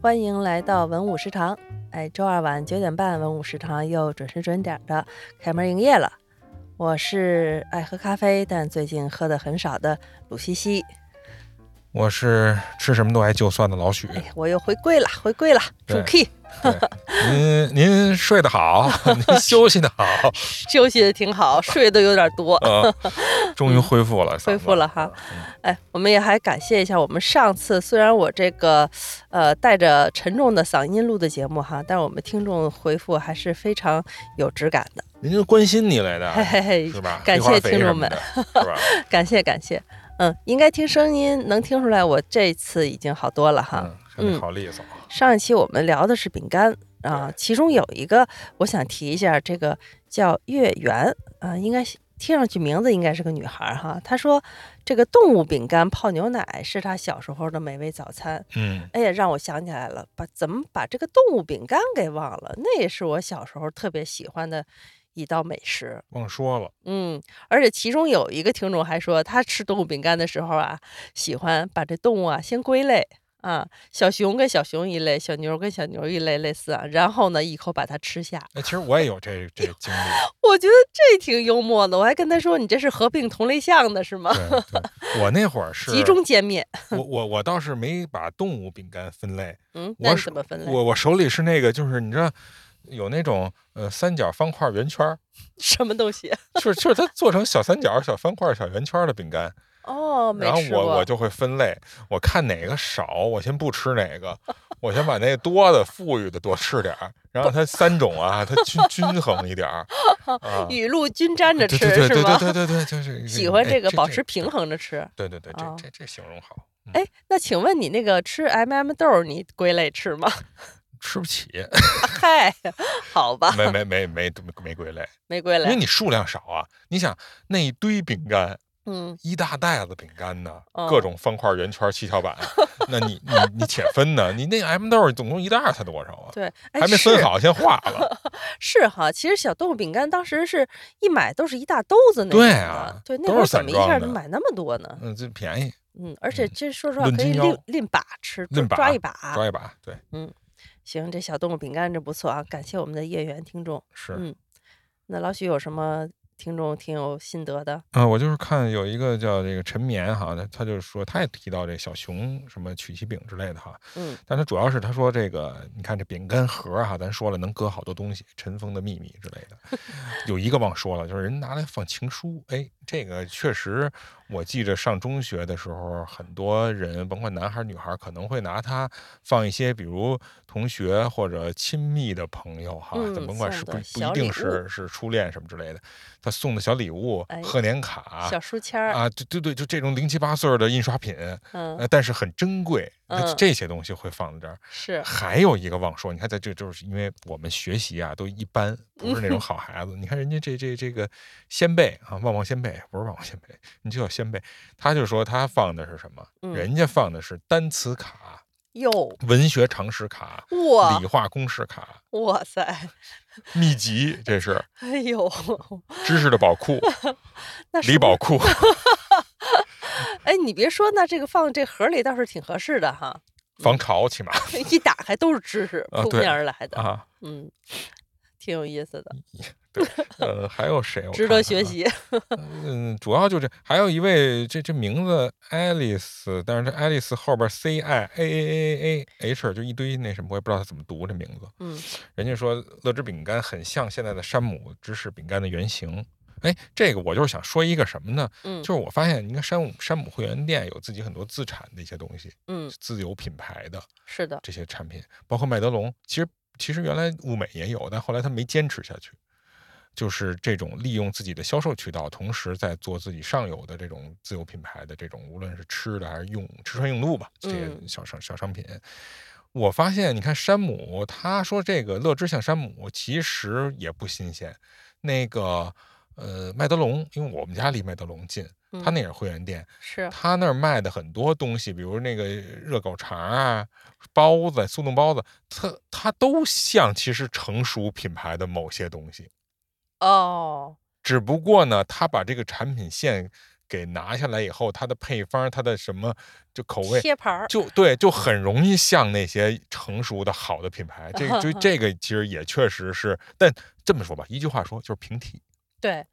欢迎来到文武食堂。哎，周二晚九点半，文武食堂又准时准点的开门营业了。我是爱喝咖啡，但最近喝的很少的鲁西西。我是吃什么都爱就蒜的老许。哎，我又回归了，回归了，主对 key，您您睡得好，您休息得好，休息的挺好，睡的有点多。呃，终于恢复了，恢复了哈嗯。哎，我们也还感谢一下我们上次，虽然我这个呃带着沉重的嗓音录的节目哈，但是我们听众回复还是非常有质感的，人家关心你来的，嘿嘿嘿是，吧？感谢听众们是吧？感谢 感谢。嗯，应该听声音能听出来，我这次已经好多了哈。嗯，好利索。上一期我们聊的是饼干啊，其中有一个我想提一下，这个叫月圆啊，应该听上去名字应该是个女孩儿哈。她说这个动物饼干泡牛奶是她小时候的美味早餐。嗯，哎呀，让我想起来了，把怎么把这个动物饼干给忘了？那也是我小时候特别喜欢的一道美食。忘说了，嗯，而且其中有一个听众还说，他吃动物饼干的时候啊，喜欢把这动物啊先归类啊，小熊跟小熊一类，小牛跟小牛一类，类似啊，然后呢一口把它吃下。哎，其实我也有这这经历。我觉得这挺幽默的，我还跟他说，你这是合并同类项的是吗？我那会儿 是集中歼灭。我我我倒是没把动物饼干分类，嗯，我是怎么分类？我我手里是那个，就是你知道有那种呃三角、方块、圆圈，什么东西？就 是就是它做成小三角、小方块、小圆圈的饼干。哦，没然后。我我就会分类，我看哪个少，我先不吃哪个，我先把那多的富裕的多吃点儿，然后它三种啊，它均均衡一点儿 啊。雨露均沾着吃对对对对是吗？对对对对，就是 喜欢这个哎保持平。衡着吃。对对对，这哦这这形容好。嗯哎，那请问你那个吃 M、m 豆儿，你归类吃吗？吃不起，嗨，好吧，没没没没没归类，没归类。因为你数量少啊。你想那一堆饼干，嗯，一大袋子饼干呢，哦各种方块、圆圈、七巧板，那你你你且分呢？你那 M 豆儿总共一袋儿才多少啊？对，哎还没分是好，先化了。是哈，其实小动物饼干当时是一买都是一大兜子那种的，对啊对，那都会儿怎么一下能买那么多呢？嗯，这便宜，嗯，而且这说实话论可以拎斤腰拎把吃，抓论把抓一把。抓一把，对，嗯行，这小动物饼干这不错啊，感谢我们的业缘听众。是。嗯，那老许有什么听众挺有心得的？啊、我就是看有一个叫这个陈绵哈，他他就说他也提到这小熊什么曲奇饼之类的哈，嗯但他主要是他说这个，你看这饼干盒哈，咱说了能搁好多东西，尘封的秘密之类的。有一个忘说了，就是人拿来放情书，哎，这个确实，我记着上中学的时候，很多人甭管男孩儿女孩儿，可能会拿它放一些，比如同学或者亲密的朋友哈，甭管是不不一定是是初恋什么之类的，他送的小礼物、哎贺年卡。小书签儿，啊，对对对，就这种零七八碎的印刷品，嗯，呃，但是很珍贵，嗯这些东西会放在这儿。是，还有一个忘说，你看，在这就是因为我们学习啊都一般，不是那种 好孩子。你看人家这这这个先辈啊，旺旺先辈不是旺旺先辈，你就叫先辈。他就说他放的是什么？嗯人家放的是单词卡、哟，文学常识卡、哇。理化公式卡、哇塞，秘籍，这是。哎呦，知识的宝库、李宝库。哎，你别说，那这个放这盒里倒是挺合适的哈，防潮起码。一打开都是知识扑面而来的，啊，嗯，挺有意思的，对，呃，还有谁？值得学习。嗯，主要就是，还有一位，这这名字爱丽丝，但是这爱丽丝后边 C I A A A A H 就一堆那什么，我也不知道他怎么读这名字。嗯，人家说乐之饼干很像现在的山姆芝士饼干的原型。哎，这个我就是想说一个什么呢？嗯就是我发现，你看山姆山姆会员店有自己很多自产的一些东西，嗯，自有品牌的是的，这些产品，包括麦德龙，其实其实原来物美也有，但后来他没坚持下去。就是这种利用自己的销售渠道，同时在做自己上游的这种自有品牌的这种，无论是吃的还是用吃穿用度吧，这些嗯小商小商品。我发现，你看山姆，他说这个乐之像山姆，其实也不新鲜。那个呃，麦德龙，因为我们家离麦德龙近，他嗯那也是会员店，是，他那儿卖的很多东西，比如那个热狗肠啊、包子、速冻包子，它它都像其实成熟品牌的某些东西，哦，只不过呢，他把这个产品线给拿下来以后，它的配方、它的什么就口味，贴牌儿，就对，就很容易像那些成熟的好的品牌。这就 这个其实也确实是，但这么说吧，一句话说就是平替，对，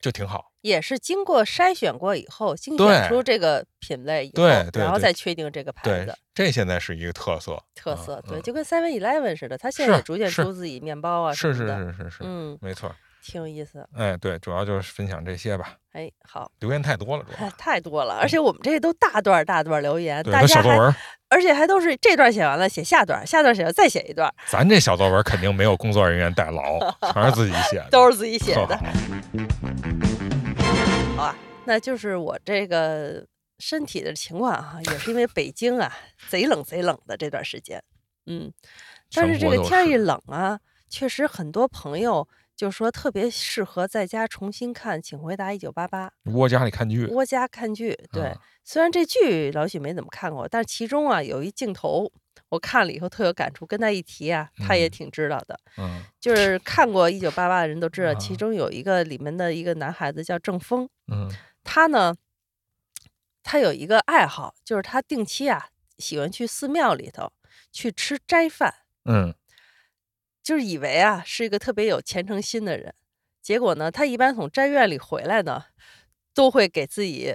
就挺好。也是经过筛选过以后，精选出这个品类以后，对对对然后再确定这个牌对子。，这现在是一个特色，嗯特色，对，嗯就跟 Seven Eleven 似的，它现在也逐渐出自己面包啊什是是是是是，嗯，没错。挺有意思。哎，对，主要就是分享这些吧，哎，好，留言太多了，主哎要。太多了，而且我们这都大段大段留言，对，大家小作文，而且还都是这段写完了写下段，下段写完再写一段，咱这小作文肯定没有工作人员代劳，全是自己写的，都是自己写的。好 好啊，那就是我这个身体的情况啊，也是因为北京啊贼冷贼冷的这段时间，嗯，但是这个天一冷啊，确实很多朋友就说特别适合在家重新看《请回答一九八八》，窝家里看剧，窝家看剧。对，嗯虽然这剧老许没怎么看过，但是其中啊有一镜头我看了以后特有感触，跟他一提啊，他也嗯挺知道的。嗯就是看过《一九八八》的人都知道，其啊中有一个里面的一个男孩子叫郑峰，嗯他呢，他有一个爱好，就是他定期啊喜欢去寺庙里头去吃斋饭，嗯就是以为啊是一个特别有虔诚心的人，结果呢，他一般从斋院里回来呢，都会给自己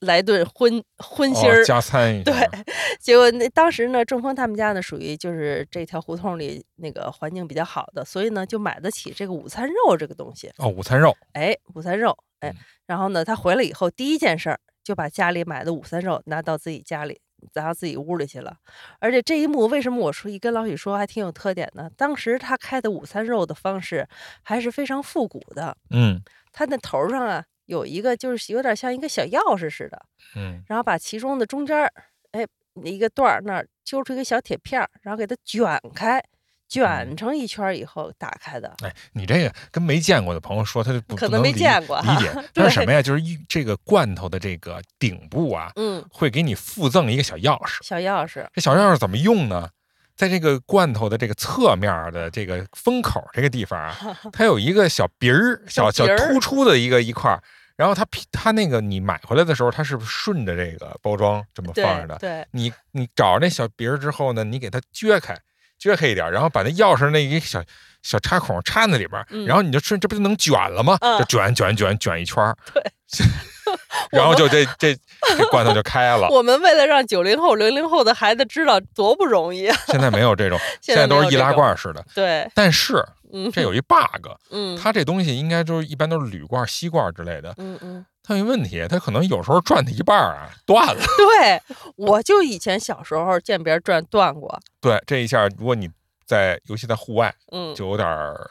来顿荤荤腥儿。哦，加餐一下，对，结果那当时呢，郑峰他们家呢属于就是这条胡同里那个环境比较好的，所以呢就买得起这个午餐肉这个东西。哦，午餐肉，哎，午餐肉，哎嗯，然后呢，他回来以后第一件事儿就把家里买的午餐肉拿到自己家里，拿到自己屋里去了。而且这一幕为什么我说一跟老许说还挺有特点呢？当时他开的午餐肉的方式还是非常复古的，嗯他那头上啊有一个就是有点像一个小钥匙似的，嗯然后把其中的中间儿，哎，一个段儿那儿揪出一个小铁片儿，然后给它卷开，卷嗯成一圈以后打开的。哎，你这个跟没见过的朋友说，他就不可能没见过理解。它是什么呀？就是一这个罐头的这个顶部啊，嗯，会给你附赠一个小钥匙。小钥匙，这小钥匙怎么用呢？在这个罐头的这个侧面的这个封口这个地方啊，它有一个小鼻儿，小小突出的一个一块儿。然后它它那个你买回来的时候，它是顺着这个包装这么放着的。对，你你找着那小鼻儿之后呢，你给它撅开，撅开一点，然后把那钥匙那一个小小插孔插那里边，嗯然后你就顺，这不就能卷了吗？嗯就卷卷卷卷一圈儿，对 然后就这这这罐头就开了。我们为了让九零后、零零后的孩子知道多不容易啊！现在没有这种，现在都是易拉罐式的。对，但是嗯，这有一 bug，嗯它这东西应该就是一般都是铝罐、锡罐之类的。嗯嗯，它有一问题，它可能有时候转到一半儿啊断了。对，我就以前小时候见别人转断过，对，这一下如果你在尤其在户外，嗯，就有点儿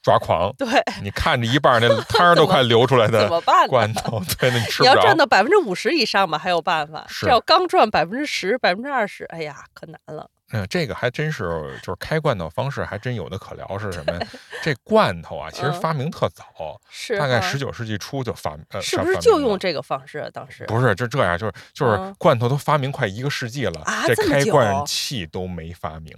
抓狂。对，你看着一半儿那汤儿都快流出来怎的么办？罐头，对，那你吃你要不着。赚到百分之五十以上吧，还有办法。是这要刚转百分之十、百分之二十，哎呀，可难了。嗯，这个还真是，就是开罐头方式还真有的可聊。是什么？这罐头啊，其实嗯发明特早，是大概十九世纪初就发呃，是发不是就用这个方式啊？当时不是，就这样，就是就是嗯罐头都发明快一个世纪了，这开罐器都没发明。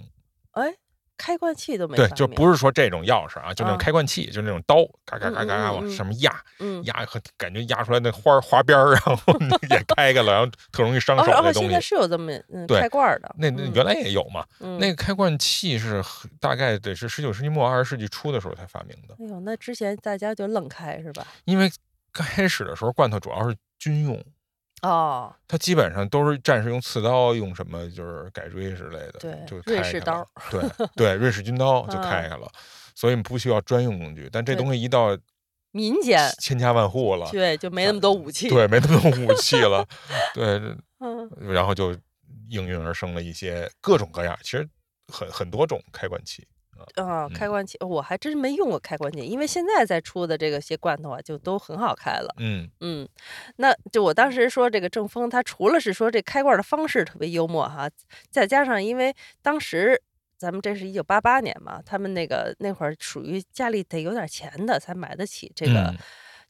哎，开罐器都没对，就不是说这种钥匙啊，就那种啊开罐器，就那种刀，嘎嘎嘎嘎嘎往上面压，嗯。压和感觉压出来那花儿花边儿，然后也 开开了，然后特容易伤哦，手然后现在那东西。是有这么嗯对开罐的，嗯那那原来也有嘛，嗯那个开罐器是大概得是十九世纪末二十世纪初的时候才发明的，哎呦，那之前大家就愣开是吧？因为开始的时候罐头主要是军用，哦，它基本上都是战士用刺刀，用什么就是改锥之类的，对就瑞开开了士刀，对对，瑞士军刀就嗯开开了，所以不需要专用工具。但这东西一到民间千家万户了，对就没那么多武器。对，没那么多武器了，对，嗯，然后就应运而生了一些各种各样，其实很很多种开关器。啊，嗯开关器我还真没用过开关器，因为现在在出的这个些罐头啊，就都很好开了。嗯。嗯，那就我当时说这个正风，他除了是说这开罐的方式特别幽默哈，再加上因为当时咱们这是一九八八年嘛，他们那个那会儿属于家里得有点钱的才买得起这个嗯。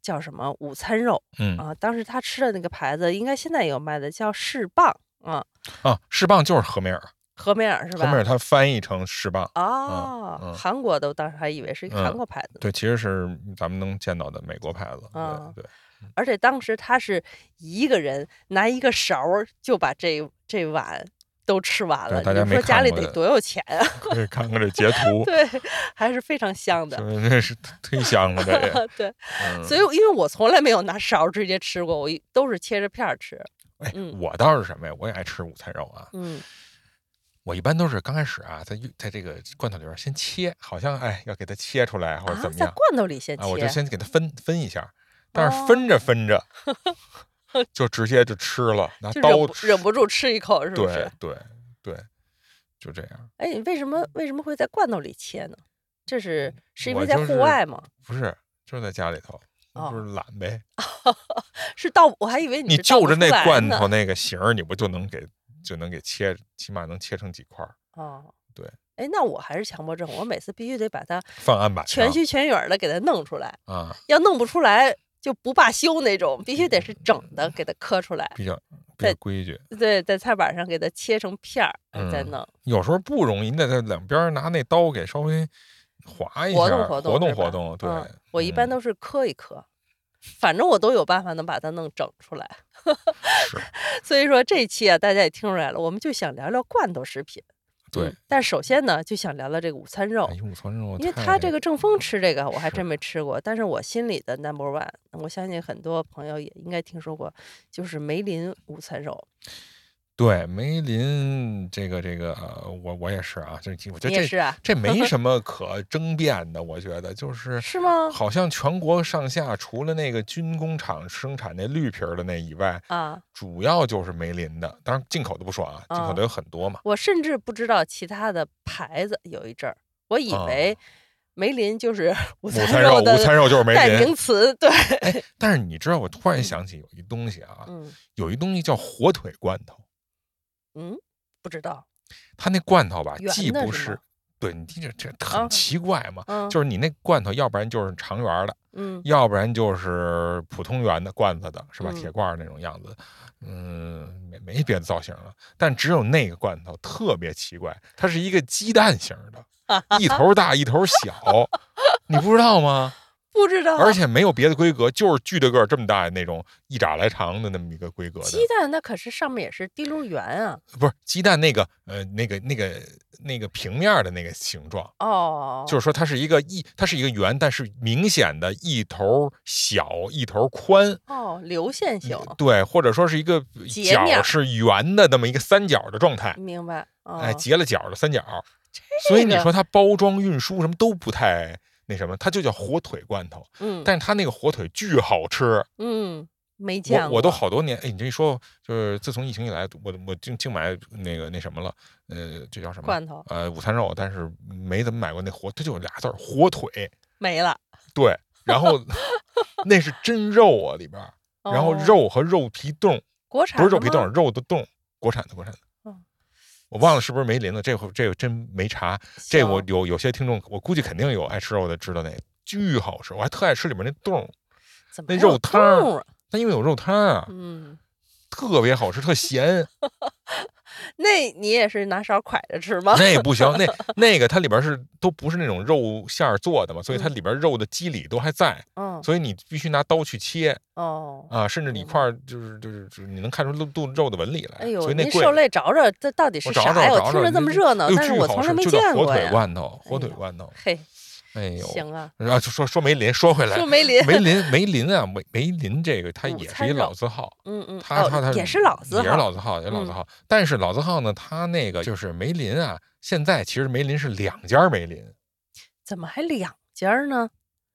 叫什么午餐肉、嗯。啊。当时他吃的那个牌子，应该现在也有卖的，叫士棒啊，啊，士棒就是和美尔，和美尔是吧？和美尔它翻译成士棒。哦，嗯韩国的我当时还以为是一个韩嗯国牌子呢。对，其实是咱们能见到的美国牌子。嗯对对，而且当时他是一个人拿一个勺就把这这碗都吃完了。大家没你说家里得多有钱啊？可以看看这截图，对，还是非常香的。就是那是忒香了，这也。对，嗯所以因为我从来没有拿勺直接吃过，我都是切着片儿吃。哎嗯，我倒是什么呀？我也爱吃午餐肉啊。嗯我一般都是刚开始啊，在在这个罐头里边先切，好像哎要给它切出来或者啊怎，么样在罐头里先切，啊，我就先给它分分一下，但是哦分着分着 就直接就吃了，拿就忍不刀。忍不住吃一口，是不对是？对对，就这样。哎，你为什么为什么会在罐头里切呢？这是是因为在户外吗？不是，就是在家里头，哦就是懒呗。是到，我还以为你你就着那罐头那个形儿，你不就能给就能给切，起码能切成几块儿，哦，对。哎，那我还是强迫症，我每次必须得把它放案板上全须全影儿的给它弄出来，啊，要弄不出来就不罢休那种，必须得是整的给它磕出来，比较比较规矩。对，在菜板上给它切成片儿，哎再嗯弄。有时候不容易，你得在两边儿拿那刀给稍微划一下，活动活动活动活动。对，嗯我一般嗯都是磕一磕，反正我都有办法能把它弄整出来。是 所以说这一期啊，大家也听出来了，我们就想聊聊罐头食品。对嗯。但首先呢，就想聊聊这个午餐肉哎，，午餐肉因为他这个正风吃这个，我还真没吃过。但是我心里的 number one，我相信很多朋友也应该听说过，就是梅林午餐肉。对梅林这个这个，呃我我也是啊，这我觉得这是啊？这没 什么可争辩的，我觉得就是是吗？好像全国上下除了那个军工厂生产那绿皮儿的那以外，啊，主要就是梅林的。当然进口的不说啊，进口啊的有很多嘛。我甚至不知道其他的牌子。有一阵儿，我以啊为梅林就是午午餐餐肉，的午餐肉就是梅代林。名词。对，但是你知道，我突然想起有一东西啊，嗯有一东西叫火腿罐头。嗯，不知道。它那罐头吧，既不是对你听着这啊很奇怪嘛，嗯，就是你那罐头，要不然就是长圆的，嗯要不然就是普通圆的罐子的，是吧？嗯铁罐那种样子，嗯，没没别的造型了，但只有那个罐头特别奇怪，它是一个鸡蛋型的，一头大一头小，你不知道吗？不知道。而且没有别的规格，就是巨大个儿这么大那种一拃来长的那么一个规格的鸡，蛋那可是上面也是滴溜圆啊。不是鸡蛋那个呃那个那个那个平面的那个形状。哦，就是说它是一个一，它是一个圆，但是明显的一头小一头宽，哦，流线型，对，或者说是一个角是圆的那么一个三角的状态，明白？哦、哎，截了角的三角。所以你说它包装运输什么都不太那什么，它就叫火腿罐头，嗯但是它那个火腿巨好吃，嗯，没见过。我我都好多年，哎，你这一说，就是自从疫情以来，我我净净买那个那什么了，呃，这叫什么？罐头呃，午餐肉，但是没怎么买过那火，它就有俩字儿火腿。没了，对，然后 那是真肉啊里边儿，然后哦肉和肉皮冻国产不是肉皮冻，肉的冻，国产的国产的嗯。我忘了是不是梅林了，这回这个真没查。这我有有些听众，我估计肯定有爱吃肉的知道那个，巨好吃，我还特爱吃里面那冻，那肉汤？它因为有肉汤啊，嗯，特别好吃，特咸。那你也是拿勺蒯着吃吗？那也不行，那 那个它里边是都不是那种肉馅儿做的嘛，所以它嗯里边肉的肌理都还在，嗯，所以你必须拿刀去切哦，啊，甚至一块儿就是就是就是你能看出肚肚肉的纹理来，哎呦，所以那您受。累找找，这到底是啥呀？我听着这么热闹，但是我从来没见过火腿。罐头，火腿罐头。嘿，哎呦，行啊，然后就说说梅林，说回来说，梅林，梅林 梅林啊，梅梅林这个它也是一老字号，嗯嗯，它它它哦也是老字号。也是，老字号，也是老字嗯。号。但是老字号呢，它那个就是梅林啊，现在其实梅林是两家梅林，怎么还两家呢？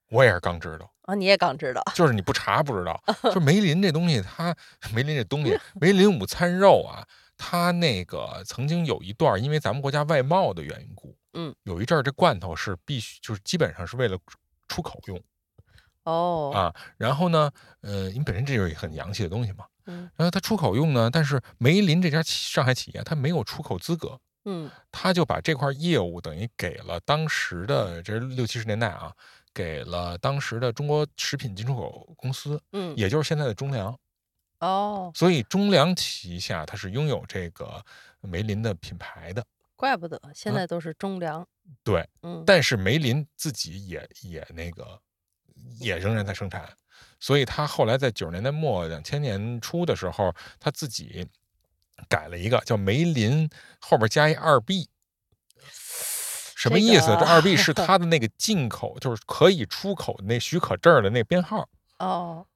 我也是刚知道。啊，你也刚知道，就是你不查不知道，就梅林这东西，它梅林这东西，梅林午餐肉啊，它那个曾经有一段，因为咱们国家外贸的缘故，嗯，有一阵儿这罐头是必须，就是基本上是为了出口用哦，啊。然后呢，呃，因为本身这就是很洋气的东西嘛，嗯。然后它出口用呢，但是梅林这家企上海企业它没有出口资格，嗯。他就把这块业务等于给了当时的这六七十年代啊，给了当时的中国食品进出口公司，嗯，也就是现在的中粮。哦，所以中粮旗下它是拥有这个梅林的品牌的，怪不得现啊在都是中粮，对。嗯，但是梅林自己也也那个也仍然在生产，所以他后来在九十年代末、两千年初的时候，他自己改了一个叫梅林，后边加一二 B。什么意思？这二 B 是 它的那个进口，就是可以出口那许可证的那编号。哦，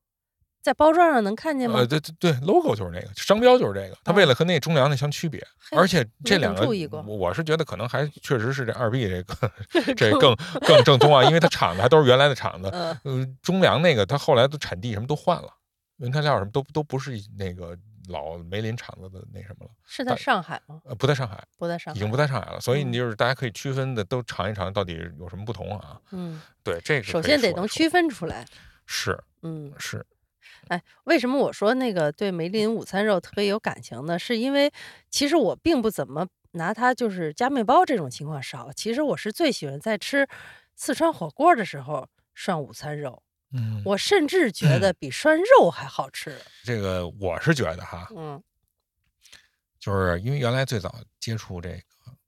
在包装上能看见吗？呃，对对对，logo 就是那个，商标就是这个。它为哦了和那中粮的相区别，而且这两个注意过我我是觉得可能还确实是这二 B 这个 这更更正宗啊，因为它厂子还都是原来的厂子。嗯呃，中粮那个它后来的产地什么都换了，原材料什么都都不是那个老梅林厂子的那什么了，是在上海吗？呃，不在上海，不在上海，已经不在上海了。所以嗯你就是大家可以区分的都尝一尝到底有什么不同啊？嗯，对，这个首先得能区分出来。是嗯，是，哎，为什么我说那个对梅林午餐肉特别有感情呢？是因为其实我并不怎么拿它就是加面包这种情况少，其实我是最喜欢在吃四川火锅的时候涮午餐肉，嗯，我甚至觉得比涮肉还好吃。这个我是觉得哈，嗯就是因为原来最早接触这个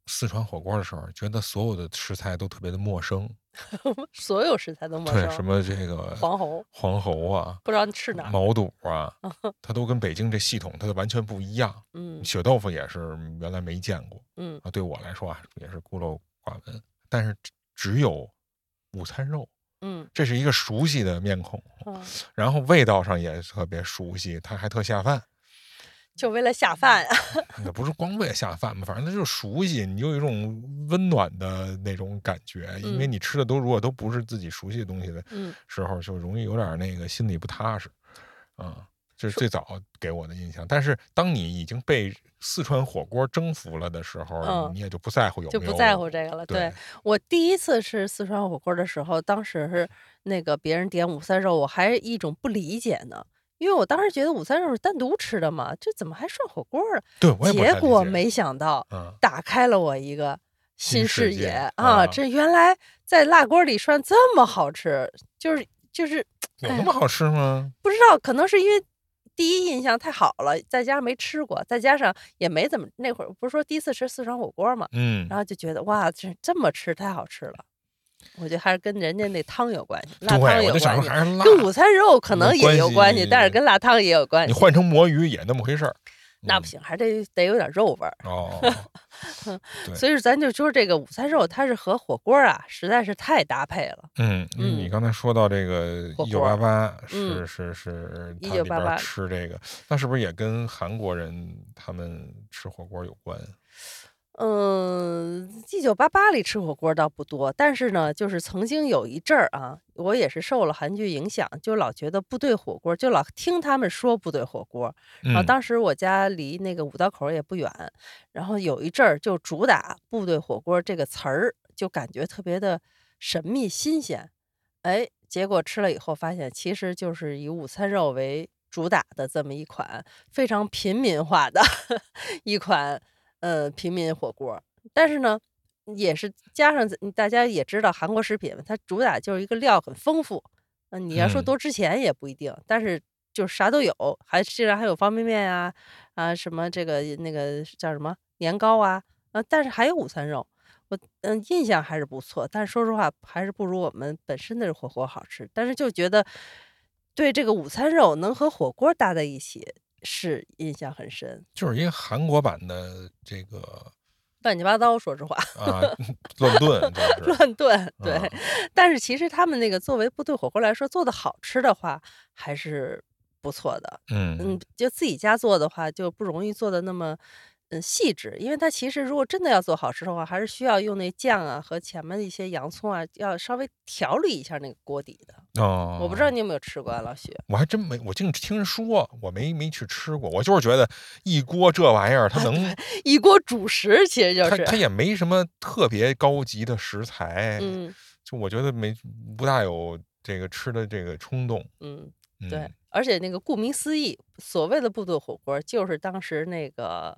四川火锅的时候，觉得所有的食材都特别的陌生，所有食材都陌对，生。什么这个黄喉黄喉啊、不知道是哪儿？毛肚啊，它都跟北京这系统它就完全不一样。嗯血豆腐也是原来没见过嗯啊，对我来说啊也是孤陋寡闻。但是只只有午餐肉，嗯这是一个熟悉的面孔，嗯，然后味道上也特别熟悉，它还特下饭。就为了下饭啊。那不是光为了下饭嘛，反正它就是熟悉，你有一种温暖的那种感觉，因为嗯你吃的都如果都不是自己熟悉的东西的嗯时候，就容易有点那个心里不踏实，啊、这是最早给我的印象。但是当你已经被四川火锅征服了的时候，嗯你也就不在乎有没有就不在乎这个了。对我第一次吃四川火锅的时候，当时是那个别人点午餐肉，我还一种不理解呢，因为我当时觉得午餐肉是单独吃的嘛，这怎么还涮火锅了？结果没想到，嗯，打开了我一个新视野啊啊！这原来在辣锅里涮这么好吃，就是就是有那么好吃吗？不知道，可能是因为第一印象太好了，再加上没吃过，再加上也没怎么那会儿不是说第一次吃四川火锅嘛，嗯然，后就觉得哇，这这么吃太好吃了。我觉得还是跟人家那汤有关系，辣，汤有我就想关系，还是辣，跟午餐肉可能也有关系，但是跟辣汤也有关系。你换成魔芋也那么回事儿。嗯那不行，还得得有点肉味儿。哦，所以咱就说这个午餐肉，它是和火锅啊，实在是太搭配了。嗯，因为你嗯刚才说到这个一九八八是嗯是是，它里边1988儿吃这个，那是不是也跟韩国人他们吃火锅有关？嗯，一九八八里吃火锅倒不多，但是呢，就是曾经有一阵儿啊，我也是受了韩剧影响，就老觉得部队火锅，就老听他们说部队火锅。然后嗯当时我家离那个五道口也不远，然后有一阵儿就主打部队火锅这个词儿，就感觉特别的神秘新鲜。哎，结果吃了以后发现，其实就是以午餐肉为主打的这么一款非常平民化的 一款呃平民火锅。但是呢，也是加上大家也知道韩国食品，它主打就是一个料很丰富。嗯、你要说嗯多值钱也不一定，但是就是啥都有，还竟然还有方便面啊啊什么这个那个叫什么年糕啊啊，但是还有午餐肉。我嗯印象还是不错，但是说实话还是不如我们本身的火锅好吃。但是就觉得对这个午餐肉能和火锅搭在一起是印象很深，就是一个韩国版的这个乱七八糟。说实话，啊 乱炖，乱炖对。啊但是其实他们那个作为部队火锅来说，做的好吃的话还是不错的。嗯嗯，就自己家做的话，就不容易做的那么嗯细致，因为它其实如果真的要做好吃的话，还是需要用那酱啊和前面的一些洋葱啊，要稍微调理一下那个锅底的。哦，我不知道你有没有吃过啊，老许。我还真没，我净听人说，我没没去吃过。我就是觉得一锅这玩意儿，它能，一锅主食其实就是，它 它也没什么特别高级的食材，嗯就我觉得没不大有这个吃的这个冲动。嗯，嗯、对，而且那个顾名思义，所谓的部队火锅，就是当时那个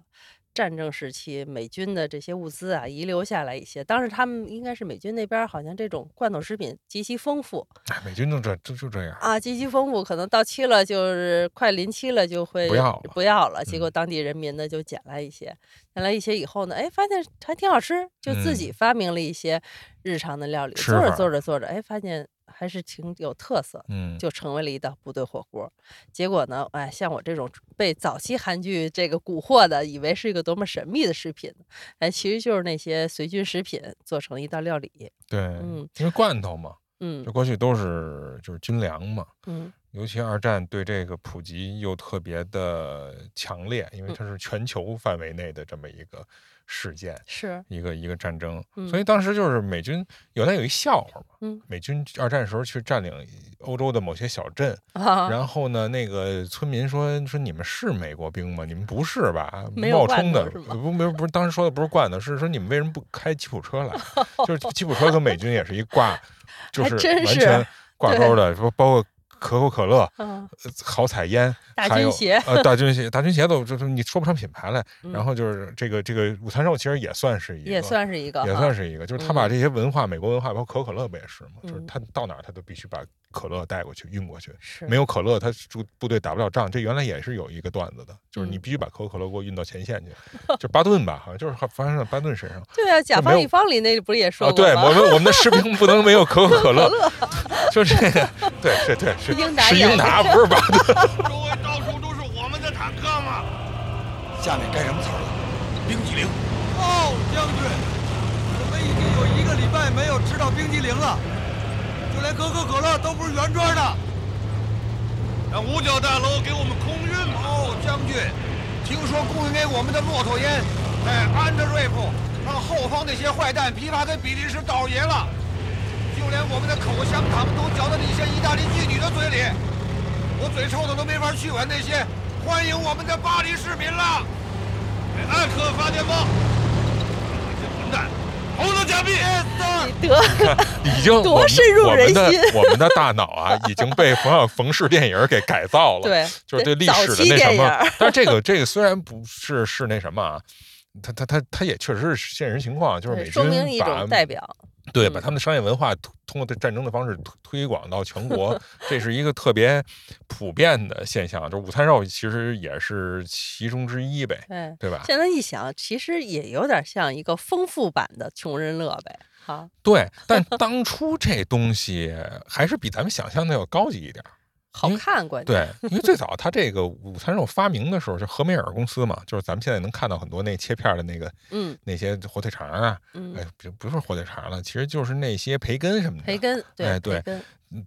战争时期美军的这些物资啊遗留下来一些。当时他们应该是美军那边儿好像这种罐头食品极其丰富哎，美军就这就就这样。啊，极其丰富，可能到期了就是快临期了就会不要了不要了。结嗯果当地人民呢就捡来一些，捡来一些以后呢，哎，发现还挺好吃，就自己嗯发明了一些日常的料理。吃做着法做着做着，哎，发现还是挺有特色，嗯，就成为了一道部队火锅。结果呢，哎，像我这种被早期韩剧这个蛊惑的，以为是一个多么神秘的食品，哎，其实就是那些随军食品做成一道料理。对，嗯因为罐头嘛，嗯这过去都是就是军粮嘛，嗯尤其二战对这个普及又特别的强烈，因为嗯它是全球范围内的这么一个事件，是，一个一个战争，嗯所以当时就是美军有那有一笑话嘛，嗯美军二战时候去占领欧洲的某些小镇，啊，然后呢，那个村民说说你们是美国兵吗？你们不是吧？冒充的，不不不是，当时说的不是惯的，是说你们为什么不开吉普车来？就是吉普车跟美军也是一挂，就是完全挂钩的，说包括可口可乐、好彩烟，大还有军鞋呃大军鞋，大军鞋都就是你说不上品牌来。嗯然后就是这个这个午餐肉其实也算是一个，也算是一个，也算是一个，就是他把嗯这些文化，美国文化，包括可口可乐不也是吗？就是嗯他到哪儿他都必须把可乐带过去、运过去。是没有可乐，他部部队打不了仗。这原来也是有一个段子的，就是你嗯必须把可口可乐给我运到前线去，就巴顿吧，好像就是发生在巴顿身上。对啊，甲方乙方里那不是也说吗？对我们我们的士兵不能没有可口可乐，就这个，对是对是英达是英达，不是巴顿。周围到处都是我们的坦克嘛。下面该什么词儿了？冰激凌。哦，将军，我们已经有一个礼拜没有吃到冰激凌了，就连可口可乐都不是原装的。让五角大楼给我们空运吧。哦，将军，听说供应给我们的骆驼烟在安德瑞普让后方那些坏蛋批发给比利时倒爷了，就连我们的口香糖都嚼到那些意大利妓女的嘴里，我嘴臭的都没法去吻那些欢迎我们的巴黎市民了。给艾克发电报，猴子假币。得已经 多我们深入人我们的心我们的大脑啊，已经被冯小冯氏电影给改造了。对，就是对历史的那什么。但是这个 这个虽然不是是那什么啊，他他他他也确实是现实情况，就是美对说明一军把代表，对，嗯把他们的商业文化通通过这战争的方式推推广到全国，这是一个特别普遍的现象。就午餐肉其实也是其中之一呗，对。对吧？现在一想，其实也有点像一个丰富版的穷人乐呗，哈，对，但当初这东西还是比咱们想象的要高级一点儿。好看关键。对，因为最早它这个午餐肉发明的时候，就和美尔公司嘛，就是咱们现在能看到很多那切片的那个嗯那些火腿肠啊，嗯，哎，不不是火腿肠了，其实就是那些培根什么的，培根对哎对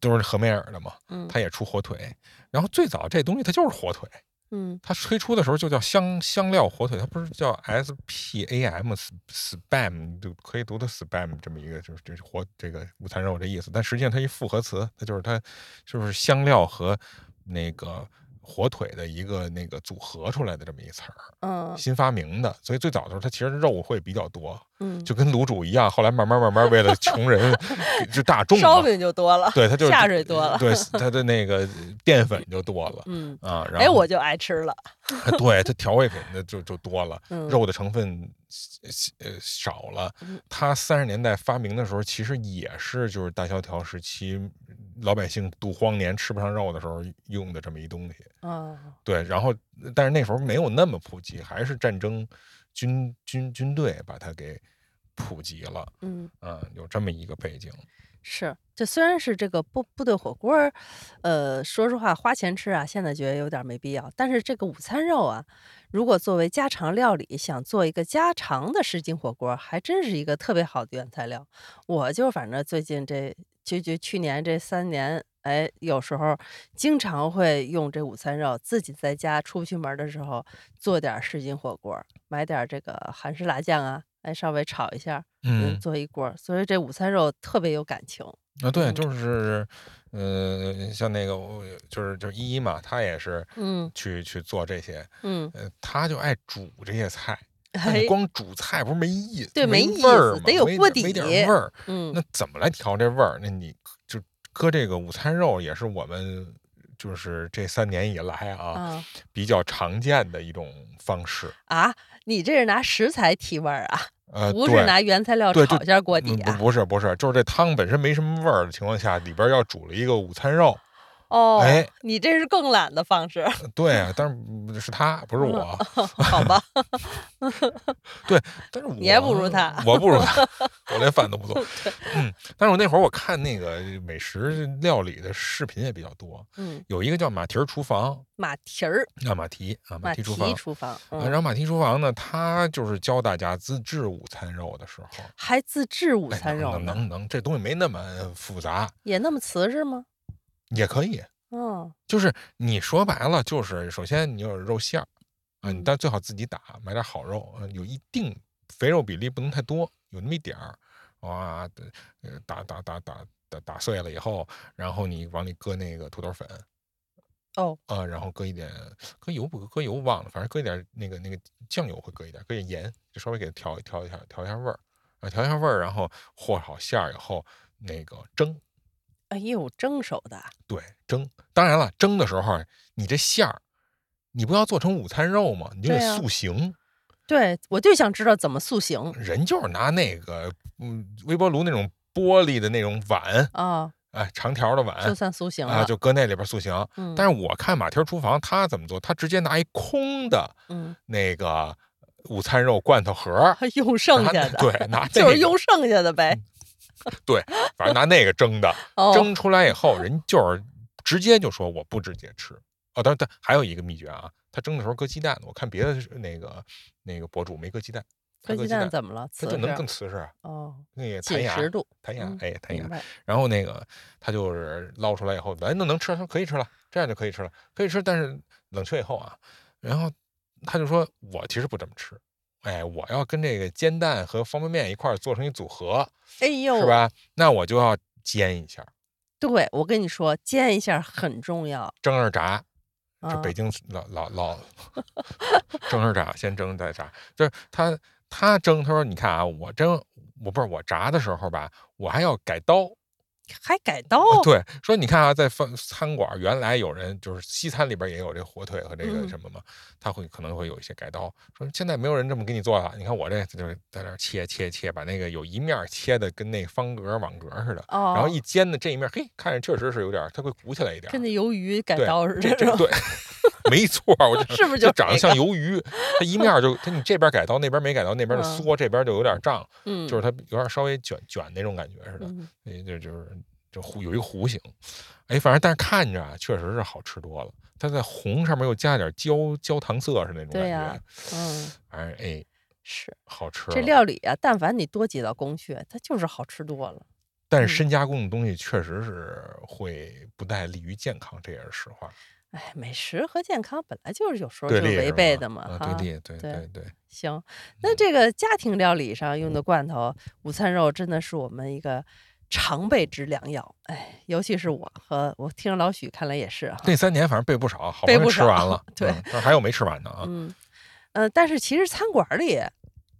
都是和美尔的嘛，嗯它也出火腿。然后最早这东西它就是火腿，嗯。它推出的时候就叫香香料火腿，它不是叫 S P A M spam 就可以读的 spam 这么一个就是就是火这个午餐肉这意思，但实际上它一复合词，它就是它就是香料和那个火腿的一个那个组合出来的这么一词儿，嗯。新发明的，所以最早的时候它其实肉会比较多，嗯，就跟卤煮一样，后来慢慢慢慢为了穷人 就大众，烧饼就多了，对它就是下水多了，对它的那个淀粉就多了。嗯，啊，然后哎，我就爱吃了，对它调味品的就就多了，嗯肉的成分呃少了嗯。它三十年代发明的时候，其实也是就是大萧条时期老百姓度荒年吃不上肉的时候用的这么一东西。啊，对，然后但是那时候没有那么普及，还是战争军军军队把它给普及了。嗯。啊，有这么一个背景。是，这虽然是这个部部队火锅，呃，说实话花钱吃啊，现在觉得有点没必要。但是这个午餐肉啊，如果作为家常料理，想做一个家常的什锦火锅，还真是一个特别好的原材料。我就反正最近这就就去年这三年，哎，有时候经常会用这午餐肉，自己在家出不去门的时候做点儿什锦火锅，买点儿这个韩式辣酱啊，哎，稍微炒一下，嗯，嗯，做一锅，所以这午餐肉特别有感情。啊，对，嗯就是，呃，像那个我就是就是依依嘛，她也是嗯去去做这些，嗯，呃，她就爱煮这些菜。哎你，光煮菜不是没意思，对没没意味儿嘛思得有锅底没点底味儿。嗯那怎么来调这味儿？那你就搁这个午餐肉，也是我们就是这三年以来啊啊比较常见的一种方式。啊，你这是拿食材提味儿啊，呃，不是拿原材料炒一下锅底？不是不是，就是这汤本身没什么味儿的情况下，里边要煮了一个午餐肉，哦，哎你这是更懒的方式，对啊，但是嗯是他，不是我。好吧？对，但是我你还不如他我不如他，我连饭都不做。嗯，但是我那会儿我看那个美食料理的视频也比较多，嗯，有一个叫马蹄儿厨房马蹄儿，啊，马蹄啊，马蹄厨房。厨房，然后马蹄厨房呢，他就是教大家自制午餐肉的时候，还自制午哎餐肉能能，这东西没那么复杂，也那么瓷实吗？也可以。嗯，就是你说白了，就是首先你有肉馅儿啊，你嗯但最好自己打，买点好肉，呃有一定肥肉比例不能太多，有那么一点儿，哇，呃打打打打打打碎了以后，然后你往里搁那个土豆粉，哦，啊，然后搁一点搁油不搁搁油忘了，反正搁一点那个那个酱油会搁一点，搁点盐，就稍微给它调调一下调一下味儿啊，调一下味儿，然后和好馅儿以后，那个蒸。哎呦，蒸熟的，对，蒸。当然了，蒸的时候你这馅儿，你不要做成午餐肉吗？你就得塑形。对我就想知道怎么塑形人就是拿那个嗯微波炉那种玻璃的那种碗，啊，哎，长条的碗就算塑形了，啊，就搁那里边塑形。嗯，但是我看马蹄儿厨房他怎么做，他直接拿一空的嗯，那个午餐肉罐头盒 用剩下的，对，拿 就是用剩下的呗，对，反正拿那个蒸的。哦，蒸出来以后，人就是直接就说我不直接吃。哦，当然，但还有一个秘诀啊，他蒸的时候搁鸡蛋，我看别的那个那个博主没搁鸡蛋，他搁鸡鸡蛋蛋怎么了？瓷它就能更瓷实啊，哦，那个弹牙，弹牙嗯，哎，弹牙。然后那个他就是捞出来以后，哎，那能吃，他说可以吃了，这样就可以吃了，可以吃，但是冷却以后啊，然后他就说，我其实不这么吃，哎，我要跟这个煎蛋和方便面一块儿做成一组合，哎呦，是？吧？那我就要煎一下，对，我跟你说，煎一下很重要蒸着炸。啊这，北京老老老蒸着炸，先蒸再炸，就是他他蒸，他说你看啊，我蒸我不是我炸的时候吧，我还要改刀。还改刀，对，说你看啊，在饭餐馆原来有人就是西餐里边也有这火腿和这个嗯。什么嘛，他会可能会有一些改刀。说现在没有人这么给你做了，你看我这就是在那切切切，把那个有一面切的跟那个方格网格似的，哦，然后一煎的这一面，嘿，看着确实是有点，它会鼓起来一点儿。跟那鱿鱼。改刀似的，这这对，没错，我就 是不是就长得像鱿鱼，它一面就它你这边改刀，那边没改刀，那边就嗯。缩，这边就有点胀，嗯，就是它有点稍微卷卷那种感觉似的，就就是就弧有一个弧形，哎，反正但是看着啊，确实是好吃多了。它在红上面又加点焦焦糖色是那种感觉，嗯，反正哎是好吃这。料理啊，但凡你多几道工序，它就是好吃多了。嗯但是深加工的东西确实是会不太利于健康，这也是实话。哎，美食和健康本来就是有时候就是违背的嘛哈。对立，对对对对。行，那这个家庭料理上用的罐头，午餐肉真的是我们一个常备之良药。哎，尤其是我和我听着老许，看来也是哈。那三年反正备不少，好不容易吃完了，对嗯但还有没吃完的啊。嗯，呃，但是其实餐馆里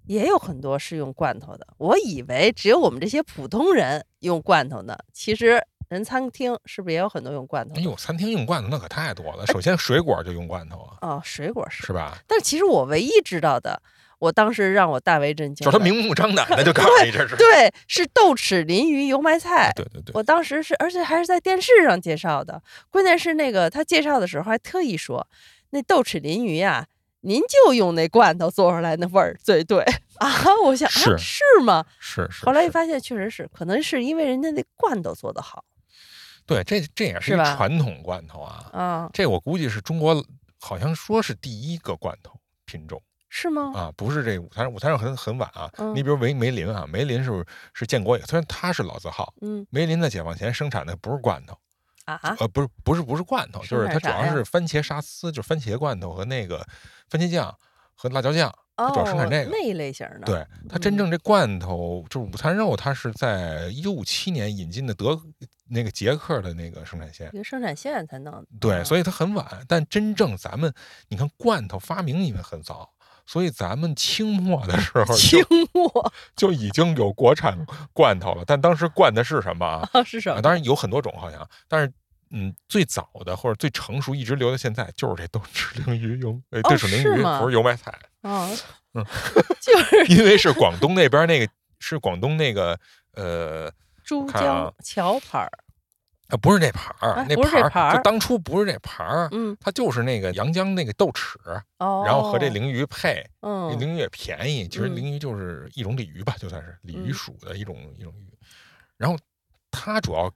也有很多是用罐头的。我以为只有我们这些普通人用罐头呢，其实人餐厅是不是也有很多用罐头的？哎呦，餐厅用罐头那可太多了。首先水果就用罐头啊，哦，水果是，是吧？但其实我唯一知道的，我当时让我大为震惊，就是他明目张胆的就告诉你这是。对，是豆豉鲮鱼油麦菜。对对对，我当时是，而且还是在电视上介绍的。关键是那个他介绍的时候还特意说，那豆豉鲮鱼呀、您就用那罐头做出来那味儿最对 啊！我想是啊，是吗？是是。是后来一发现，确实是，可能是因为人家那罐头做的好对，这这也是传统罐头啊。啊，这我估计是中国好像说是第一个罐头品种是吗？啊，不是这午餐午餐肉很很晚啊。嗯你比如梅梅林啊，梅林是是建国以后，虽然他是老字号，嗯梅林在解放前生产的不是罐头，啊，呃，不是不是不是罐头，就是它主要是番茄沙司，就是番茄罐头和那个番茄酱和辣椒酱，它主要生产哦这个。那一类型的，对，它真嗯正这罐头就是午餐肉，它是在一九五七年引进的德那个捷克的那个生产线一。个生产线才能。对，以所以它很晚，但真正咱们你看罐头发明因为很早，所以咱们清末的时候清就末 就已经有国产罐头了。但当时灌的是什么啊？啊是什啊，么？当然有很多种好像，但是嗯，最早的或者最成熟一直留到现在就是这豆豉鲮鱼油，哎，豆豉鲮鱼不是油麦菜，啊，嗯 就是因为是广东那边那个是广东那个呃珠江桥牌儿啊，不是那盘儿，啊那盘儿就当初不是这盘儿，嗯它就是那个阳江那个豆豉，哦，然后和这鲮鱼配，这嗯鲮鱼也便宜，其实嗯鲮鱼就是一种鲤鱼吧，就算是鲤鱼嗯属的一种一种鱼。然后它主要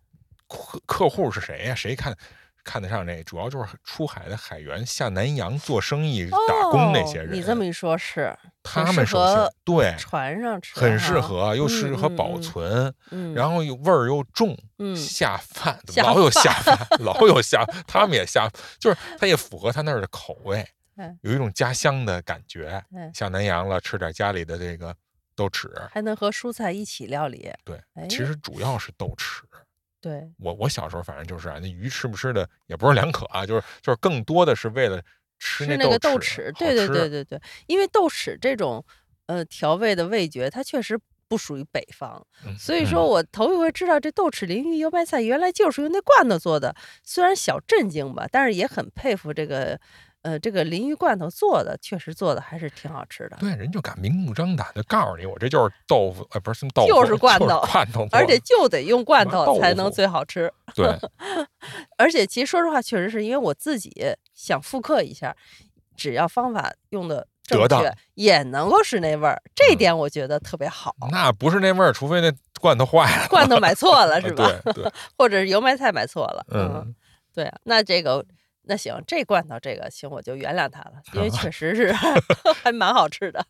客客户是谁呀、谁看看得上这？主要就是出海的海员下南洋做生意、打工那些人。哦你这么一说，是他们首先合对船上吃，很适，合，又适合嗯保嗯存，嗯，然后又味儿又重，嗯下饭，老有下饭，老有下，他们也下，就是它也符合他那儿的口味对，有一种家乡的感觉。下南洋了，吃点家里的这个豆豉，还能和蔬菜一起料理，对哎，其实主要是豆豉。对，我我小时候反正就是啊，那鱼吃不吃的也不是两可啊，就是就是更多的是为了吃是那个豆豉豉，，对对对对对，因为豆豉这种呃调味的味觉，它确实不属于北方，嗯所以说。我头一回知道这豆豉鲮鱼油麦菜原来就是用那罐头做的，虽然小震惊吧，但是也很佩服这个呃这个鲮鱼罐头做的，确实做的还是挺好吃的。对，人就敢明目张胆的告诉你，我这就是豆腐，呃，不是就是罐头罐头，而且就得用罐头才能最好吃，对，而且其实说实话，确实是因为我自己想复刻一下，只要方法用的正确，也能够是那味儿，这嗯点我觉得特别好。那不是那味儿，除非那罐头坏了，罐头买错了 是吧？对对，或者是油麦菜买错了，嗯，对啊，那这个那行，这罐头这个行，我就原谅他了，因为 确实是 还蛮好吃的。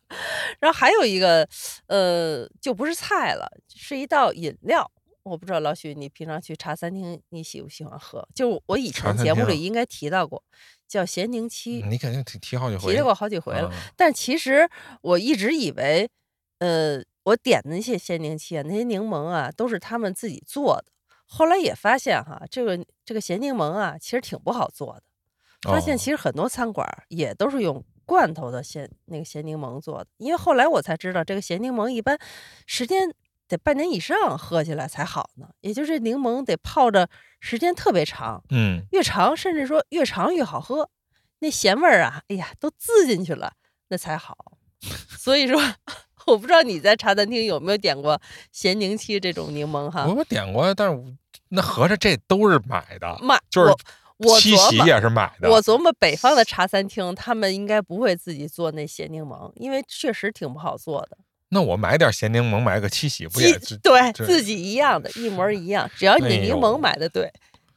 然后还有一个，呃，就不是菜了，是一道饮料。我不知道老许，你平常去茶餐厅，你喜不喜欢喝？就我以前节目里应该提到过，叫咸宁七，你肯定提提好几回，提到过好几回了。嗯但其实我一直以为，呃，我点的那些鲜柠七啊，那些柠檬啊，都是他们自己做的。后来也发现哈，这个这个咸柠檬啊，其实挺不好做的。发现哦其实很多餐馆也都是用罐头的咸那个咸柠檬做的，因为后来我才知道，这个咸柠檬一般时间得半年以上喝起来才好呢，也就是柠檬得泡着时间特别长，嗯，越长甚至说越长越好喝，那咸味儿啊，哎呀，都滋进去了，那才好。所以说，我不知道你在茶餐厅有没有点过咸柠七这种柠檬哈？我我点过，但是我那合着这都是买的，买，就是我我七喜，也是买的，我琢磨北方的茶餐厅，他们应该不会自己做那咸柠檬，因为确实挺不好做的。那我买点咸柠檬，买个七喜不也对自己一样的，一模一样，只要你哎柠檬买的对，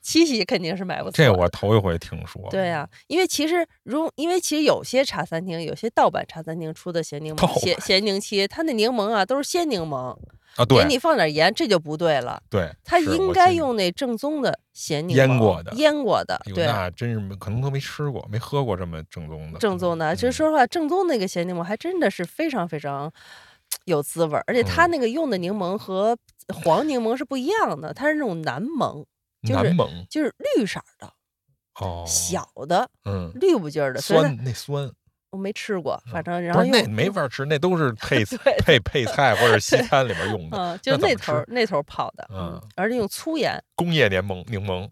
七喜肯定是买不错这。我头一回听说。对呀、因为其实如因为其实有些茶餐厅，有些盗版茶餐厅出的咸柠檬、咸版咸柠七，它那柠檬啊都是鲜柠檬，啊，给你放点盐，这就不对了。对，它应该用那正宗的咸柠檬腌过的腌过的，哎呦对，那真是可能都没吃过，没喝过这么正宗的。正宗的。其实嗯说实话，正宗那个咸柠檬还真的是非常非常有滋味儿，而且它嗯那个用的柠檬和黄柠檬是不一样的，它是那种南檬，就是南蒙就是绿色的、哦，小的、嗯，绿不劲儿的，酸那酸，我没吃过，反嗯正然后那没法吃，那都是 配对配配菜或者西餐里面用的嗯，就那头那头泡的，嗯而且用粗盐，工业柠檬柠檬，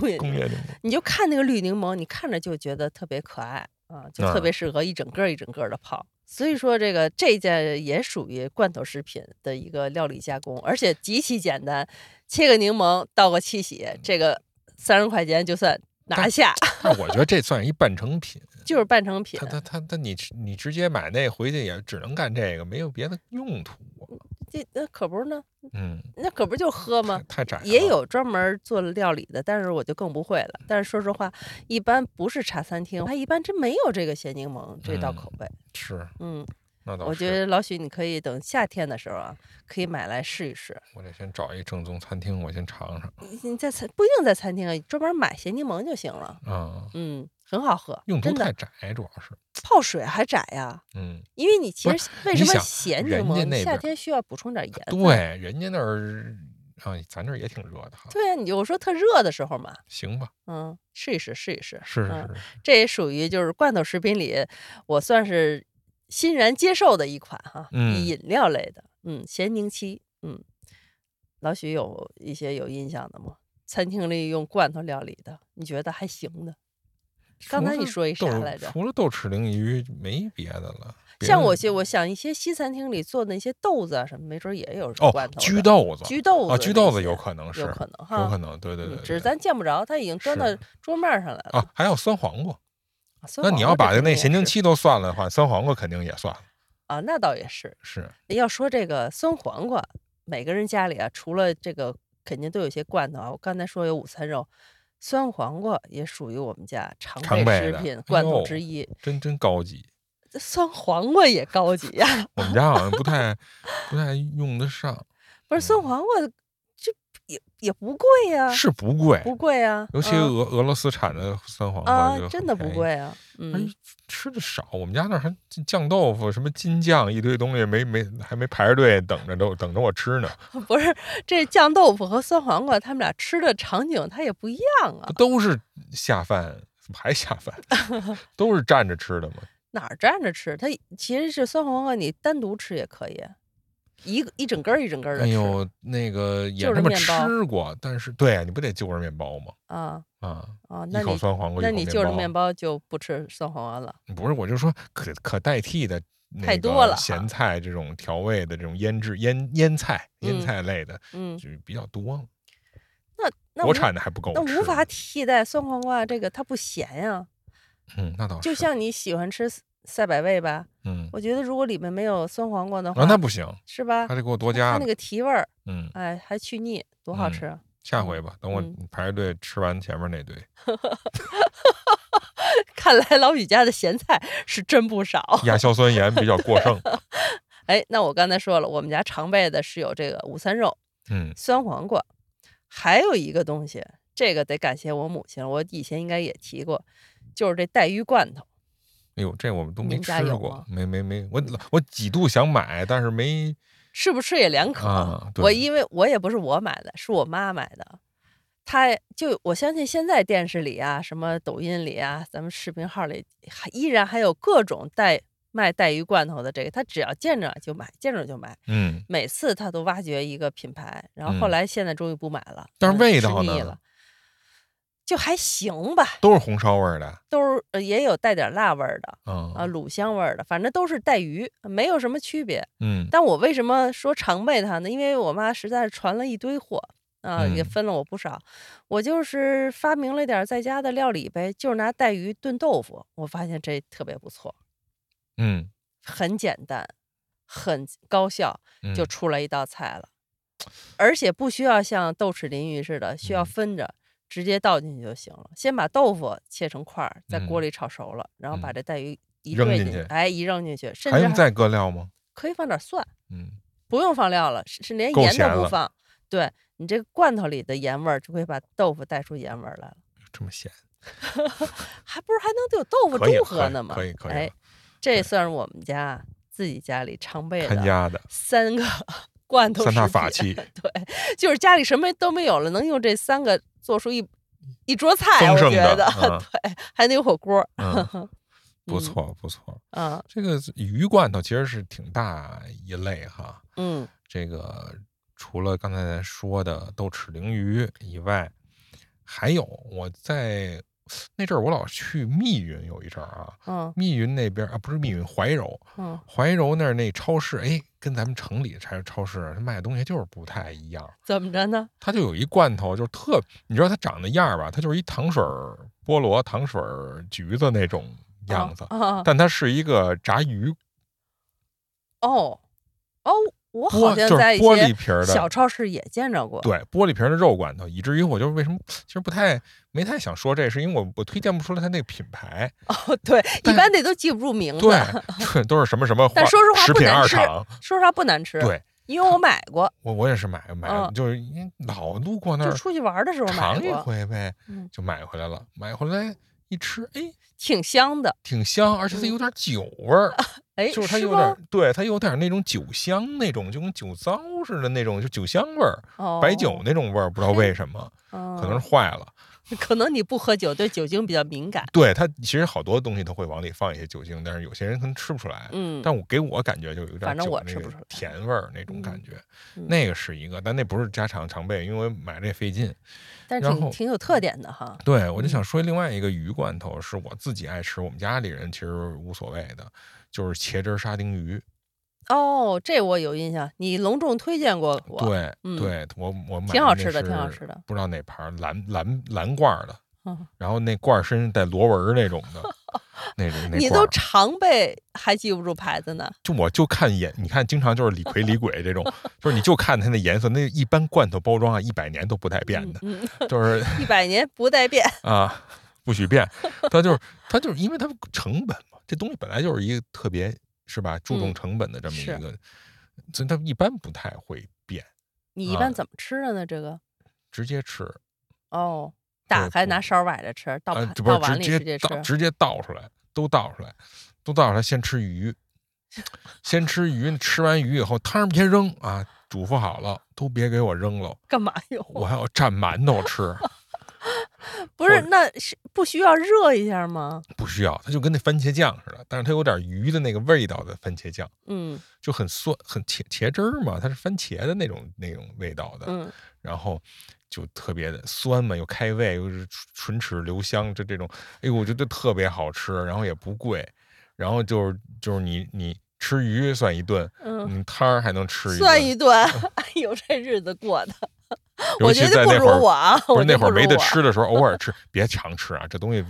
工业工业柠檬。你就看那个绿柠檬，你看着就觉得特别可爱啊，就特别适合一整个一整个的泡。所以说，这个这件也属于罐头食品的一个料理加工，而且极其简单，切个柠檬，倒个七喜，这个三十块钱就算拿下，那我觉得这算一半成品，就是半成品他。他他他你你直接买那回去也只能干这个，没有别的用途。这那可不是呢，嗯，那可不就喝吗太？太窄了。也有专门做料理的，但是我就更不会了。但是说实话，一般不是茶餐厅，它一般真没有这个咸柠檬这道嗯口味。是，嗯，那倒是。我觉得老许你可以等夏天的时候啊，可以买来试一试。我得先找一正宗餐厅，我先尝尝。你你在餐不一定在餐厅啊，专门买咸柠檬就行了。啊，嗯，很好喝，用途太窄，主要是。泡水还窄呀。嗯，因为你其实为什么咸柠檬你夏天需要补充点盐？对，人家那儿啊，咱这儿也挺热的哈。对呀，你就说特热的时候嘛，行吧，嗯，试一试，试一试。是是嗯是，这也属于就是罐头食品里，我算是欣然接受的一款哈，嗯饮料类的，嗯，咸柠七，嗯，老许有一些有印象的吗？餐厅里用罐头料理的，你觉得还行的？刚才你说一啥来着除了豆豉鲮鱼，没别的了。像我些，我想一些西餐厅里做的那些豆子啊什么，没准也有哦罐，头的。焗豆子，啊，焗豆子啊焗豆子有可能是，有可能哈，有可能，对对对，嗯只是咱见不着，它已经端到桌面上来了。啊，还有酸黄瓜。酸那你要把那咸宁七都算了的话，酸黄瓜肯定也算了。啊，那倒也是。是，要说这个酸黄瓜，每个人家里啊，除了这个肯定都有些罐头啊。我刚才说有午餐肉，酸黄瓜也属于我们家常常备食品罐头之一。真真高级。这酸黄瓜也高级呀、我们家好像不太 不太用得上，不是酸黄瓜，这也也不贵呀、是不贵，不贵啊，尤其嗯俄俄罗斯产的酸黄瓜真的不。贵啊。哎嗯，，吃的少，我们家那儿还酱豆腐、什么金酱一堆东西，没没还没排着队等着都等着我吃呢，不是这酱豆腐和酸黄瓜，他们俩吃的场景它也不一样啊。都是下饭，怎么还下饭？都是站着吃的吗。哪儿站着吃？它其实是酸黄瓜，你单独吃也可以，一个一整根儿一整根儿的吃。哎呦，那个也就着他妈面包吃过，但是对啊，你不得就着面包吗？啊啊，啊，一口那你酸黄瓜，那你就着面面包就不吃酸黄瓜了。不是，我就说可可代替的太多了咸菜这种调味的这种腌制腌腌菜腌嗯菜类的，嗯，就比较多了。那那国产的还不够那无法替代酸黄瓜，这个它不咸呀。嗯，那倒是，就像你喜欢吃赛百味吧，嗯，我觉得如果里面没有酸黄瓜的话，啊，那不行，是吧还？得给我多加呢它那。个提味儿，嗯，哎，还去腻，多好嗯吃啊！下回吧，等我嗯排着队吃完前面那堆。看来老许家的咸菜是真不少。亚硝酸盐比较过剩。哎，那我刚才说了，我们家常备的是有这个午餐肉、嗯酸黄瓜，还有一个东西，这个得感谢我母亲了，我以前应该也提过，就是这带鱼罐头。哎呦，这我们都没吃过，没没没，我我几度想买，但是没吃不吃也两可。我因为我也不是我买的，是我妈买的。她就我相信现在电视里啊，什么抖音里啊，咱们视频号里还依然还有各种带卖带鱼罐头的这个，她只要见着就买，见着就买。嗯，每次她都挖掘一个品牌，然后后嗯来现在终于不买了。但是嗯味道呢了，就还行吧，都是红烧味儿的。都是呃也有带点辣味儿的嗯啊，卤香味儿的，反正都是带鱼，没有什么区别。嗯但我为什么说常备它呢？因为我妈实在是传了一堆货啊，也嗯分了我不少。我就是发明了点在家的料理呗，就是拿带鱼炖豆腐，我发现这特别不错，嗯，很简单，很高效，就嗯出来一道菜了，而且不需要像豆豉鲮鱼似的需要嗯分着。直接倒进去就行了。先把豆腐切成块儿，在锅嗯里炒熟了，然后把嗯这带鱼一扔进去哎，一扔进去，甚至还用再搁料吗？可以放点蒜，嗯，不用放料了，是是连盐都不放。对你这个罐头里的盐味儿，就会把豆腐带出盐味儿来了，这么咸，还不是还能有豆腐可以中和呢吗？可以可以，哎，这算是我们家自己家里常备的三个罐头三大法器，对，就是家里什么都没有了，能用这三个做出一一桌菜，我觉得、嗯 对，还得有火锅。嗯，不嗯错不错。啊，这个鱼罐头其实是挺大一类哈，嗯这个除了刚才咱说的豆豉鲮鱼以外，还有我在那阵儿我老去密云有一阵儿啊，嗯密云那边啊不是密云怀柔，嗯，怀柔那儿那超市，哎，跟咱们城里超超市它卖的东西就是不太一样。怎么着呢？它就有一罐头，就是特，你知道它长那样儿吧？它就是一糖水儿菠萝、糖水儿橘子那种样子，但它是一个炸鱼哦哦，我，好像在一些璃皮儿的，小超市也见着过。对，玻璃瓶的肉罐头，以至于我就为什么其实不太没太想说这，是因为我我推荐不出来它那个品牌，哦，对，一般那都记不住名字。对，对，都是什么什么化但说实话食品不难吃二厂，说实话不难吃。对，因为我买过，我我也是买买，嗯就是因为老路过那儿就出去玩的时候买尝一过，回呗嗯，就买回来了，买回来一吃，哎，挺香的。挺香，而且它有点酒味儿，哎，就是它有吗点，对，它有点那种酒香那种，就跟酒糟似的那种，就酒香味儿，哦白酒那种味儿，不知道为什么，可能嗯是坏了。可能你不喝酒，对酒精比较敏感。对它其实好多东西都会往里放一些酒精，但是有些人可能吃不出来。嗯，但我给我感觉就有点反正我吃不出来甜味儿那种感觉，嗯那个是一个，但那不是家常常备，因为买这费劲。但是挺挺有特点的哈。对，我就想说另外一个鱼罐头是我自己爱吃，我们家里人其实无所谓的，就是茄汁儿沙丁鱼。哦，这我有印象，你隆重推荐过我。，对，嗯对我我买挺好吃的挺好吃的不知道哪牌儿蓝蓝蓝罐儿的，嗯然后那罐儿身上带螺纹那种的，那种那你都常备还记不住牌子呢。就我就看颜，你看经常就是李逵李鬼这种，就是你就看它那颜色，那一般罐头包装啊，一百年都不带变的，就是 一百年不带变。啊，不许变。他就是他就是因为它成本嘛，这东西本来就是一个特别是吧，注重嗯成本的这么一是个，所以它一般不太会变，啊你一般怎么吃的呢？这个直接吃，哦，打开不拿勺崴着吃，倒呃，倒碗这不是直里直接吃。直接倒出来，都倒出来，都倒出来，先吃鱼，先吃鱼，吃完鱼以后汤儿别扔啊，嘱咐好了，都别给我扔了，干嘛用？我还要蘸馒头吃。不是，那是不需要热一下吗？不需要，它就跟那番茄酱似的，但是它有点鱼的那个味道的番茄酱，嗯就很酸，很茄茄汁儿嘛，它是番茄的那种那种味道的，嗯，然后就特别的酸嘛，又开胃，又是唇齿留香，就这种，哎呦，我觉得特别好吃，然后也不贵，然后就是就是你你吃鱼算一顿，嗯你汤儿还能吃一顿，算一顿。哎呦，这日子过的，我觉得不在那会儿如我啊。不是那会儿没得吃的时候，偶尔吃，别常吃啊，这东西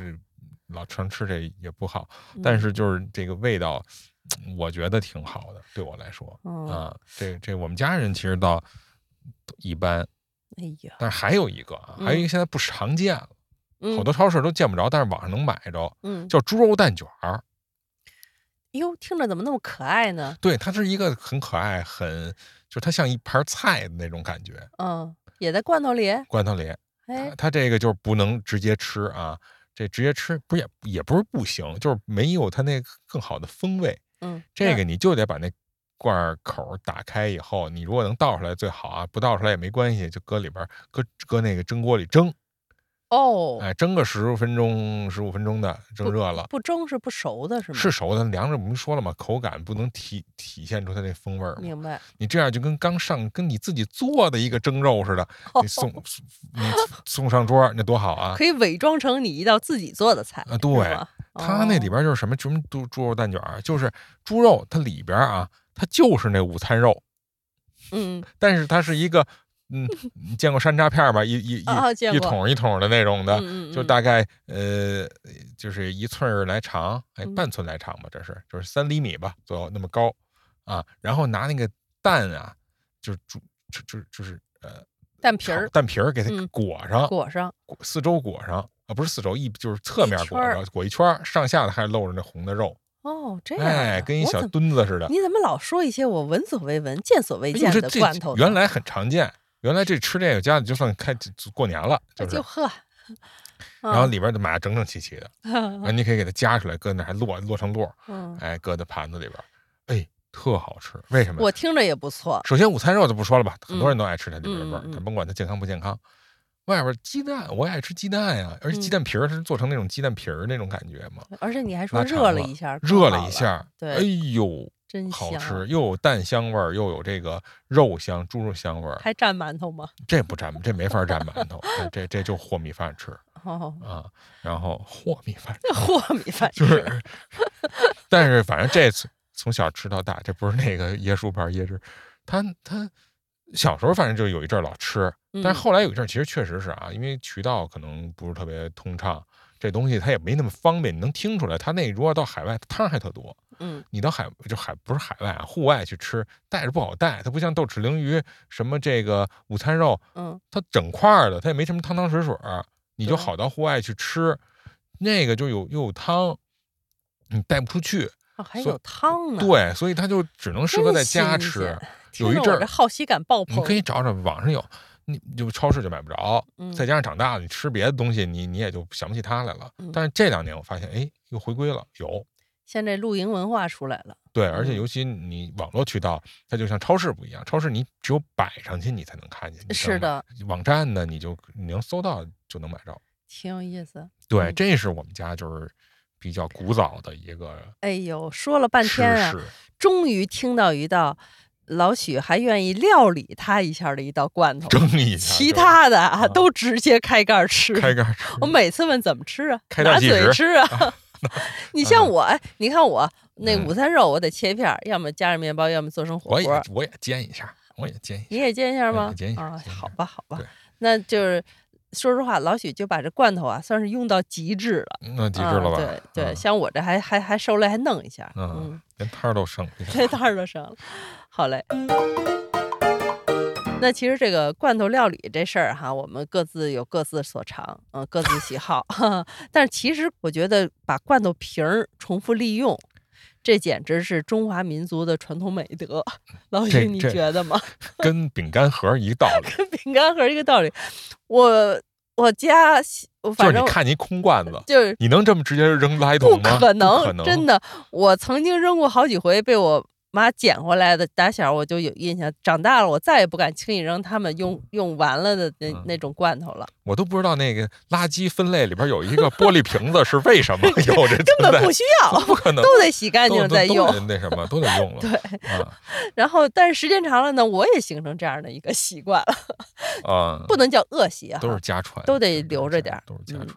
老常吃这也不好。但嗯是就是这个味道，我觉得挺好的，对我来说嗯啊，这这我们家人其实倒一般，哎呀，但是还有一个啊，还有一个现在不常见了，嗯好多超市都见不着，但是网上能买着，嗯，叫猪肉蛋卷儿。哟，听着怎么那么可爱呢？对，它是一个很可爱，很就是它像一盘菜的那种感觉，嗯，也在罐头里。罐头里。哎它，这个就是不能直接吃啊，这直接吃不是也也不是不行，就是没有它那个更好的风味。嗯，这个你就得把那罐儿口儿打开以后，你如果能倒出来最好啊，不倒出来也没关系，就搁里边儿搁搁那个蒸锅里蒸，哦，哎，蒸个十分钟十五分钟的，蒸热了。不蒸是不熟的，是吗？是熟的，凉着我们说了嘛，口感不能体体现出它那风味儿嘛。明白。你这样就跟刚上跟你自己做的一个蒸肉似的，你送你送上桌，那多好啊！可以伪装成你一道自己做的菜啊对它那里哦边就是什么什么猪猪肉蛋卷儿，就是猪肉，它里边啊，它就是那午餐肉，嗯但是它是一个，嗯，你见过山楂片儿吧？一一一桶一桶的那种的，嗯嗯，嗯就大概呃，就是一寸来长，哎，嗯半寸来长吧，这是就是三厘米吧左右那么高啊。然后拿那个蛋啊，就是煮就就就是呃蛋皮儿蛋皮儿给它嗯裹上，裹上，裹四周裹上啊，不是四周一就是侧面裹一圈儿着，裹一圈儿，上下的还露着那红的肉，哦，这样啊，哎，跟一小墩子似的。你怎么老说一些我闻所未闻、见所未见的罐头？原来很常见，原来这吃这个家里就算开过年了，就。那就是喝，然后里边就买的整整齐齐的，然后嗯你可以给它夹出来，搁那还摞摞成摞，嗯，哎，搁在盘子里边，哎，特好吃。为什么？我听着也不错，首先午餐肉就不说了吧，很多人都爱吃它里边的味儿，它甭管它健康不健康。外边鸡蛋我也爱吃鸡蛋呀，而且鸡嗯蛋皮儿它是做成那种鸡蛋皮儿那种感觉嘛，而且你还说热了一下，热了一下，对哎呦，好吃，啊，又有蛋香味儿，又有这个肉香、猪肉香味儿，还蘸馒头吗？这不蘸，这没法蘸馒头，这这这就和米饭吃 哦，啊，然后和米饭和米饭就是，但是反正这次从小吃到大，这不是那个椰树牌椰汁，他他小时候反正就有一阵儿老吃，但是嗯后来有一阵儿其实确实是啊，因为渠道可能不是特别通畅，这东西它也没那么方便，你能听出来，它那如果到海外汤还特多，嗯。你到海就海不是海外啊，户外去吃带着不好带，它不像豆豉鲮鱼什么这个午餐肉，嗯，它整块的，它也没什么汤汤水水儿，你就好到户外去吃，那个就有又有汤，你带不出去，哦还有汤呢，对，所以它就只能适合在家吃有一阵儿好奇感爆棚，你可以找找网上有，你就超市就买不着，嗯再加上长大了，你吃别的东西，你你也就想不起它来了。嗯但是这两年我发现，哎，又回归了，有。现在露营文化出来了，对，而且嗯尤其你网络渠道，它就像超市不一样，超市你只有摆上去你才能看见，是的，网站呢你就你能搜到就能买着。挺有意思。对，嗯这是我们家就是比较古早的一个哎呦，说了半天啊，终于听到一道老许还愿意料理他一下的一道罐头，蒸一下，其他的啊都直接开盖吃。开盖吃我每次问怎么吃啊，开拿嘴吃啊。你像我，哎，你看我那嗯午餐肉，我得切片儿，要么加上面包，要么做成火我也锅。我也煎一下，我也煎一下。你也煎一下吗哎？煎一下啊，好吧，好吧，那就是说实话，老许就把这罐头啊，算是用到极致了。那极致了吧？啊对对，嗯像我这还还还收来还弄一下，嗯嗯，连汤儿都剩了，连摊儿都剩了。好嘞。那其实这个罐头料理这事儿哈，我们各自有各自所长，嗯、各自喜好。但是其实我觉得把罐头瓶儿重复利用，这简直是中华民族的传统美德。老徐，你觉得吗？跟饼干盒一个道理。跟饼干盒一个道理。我我家反正你看你一空罐子，就是你能这么直接扔垃圾桶吗？可能，可能真的。我曾经扔过好几回，被我妈捡回来的。打小我就有印象，长大了我再也不敢轻易扔他们用用完了的那、嗯那种罐头了，我都不知道那个垃圾分类里边有一个玻璃瓶子是为什么 有这根本不？需要，不可能，都得洗干净再用。得那什么都得用了。对，啊然后但是时间长了呢，我也形成这样的一个习惯了，啊，不能叫恶习啊。都是家传，都得留着点都是家传。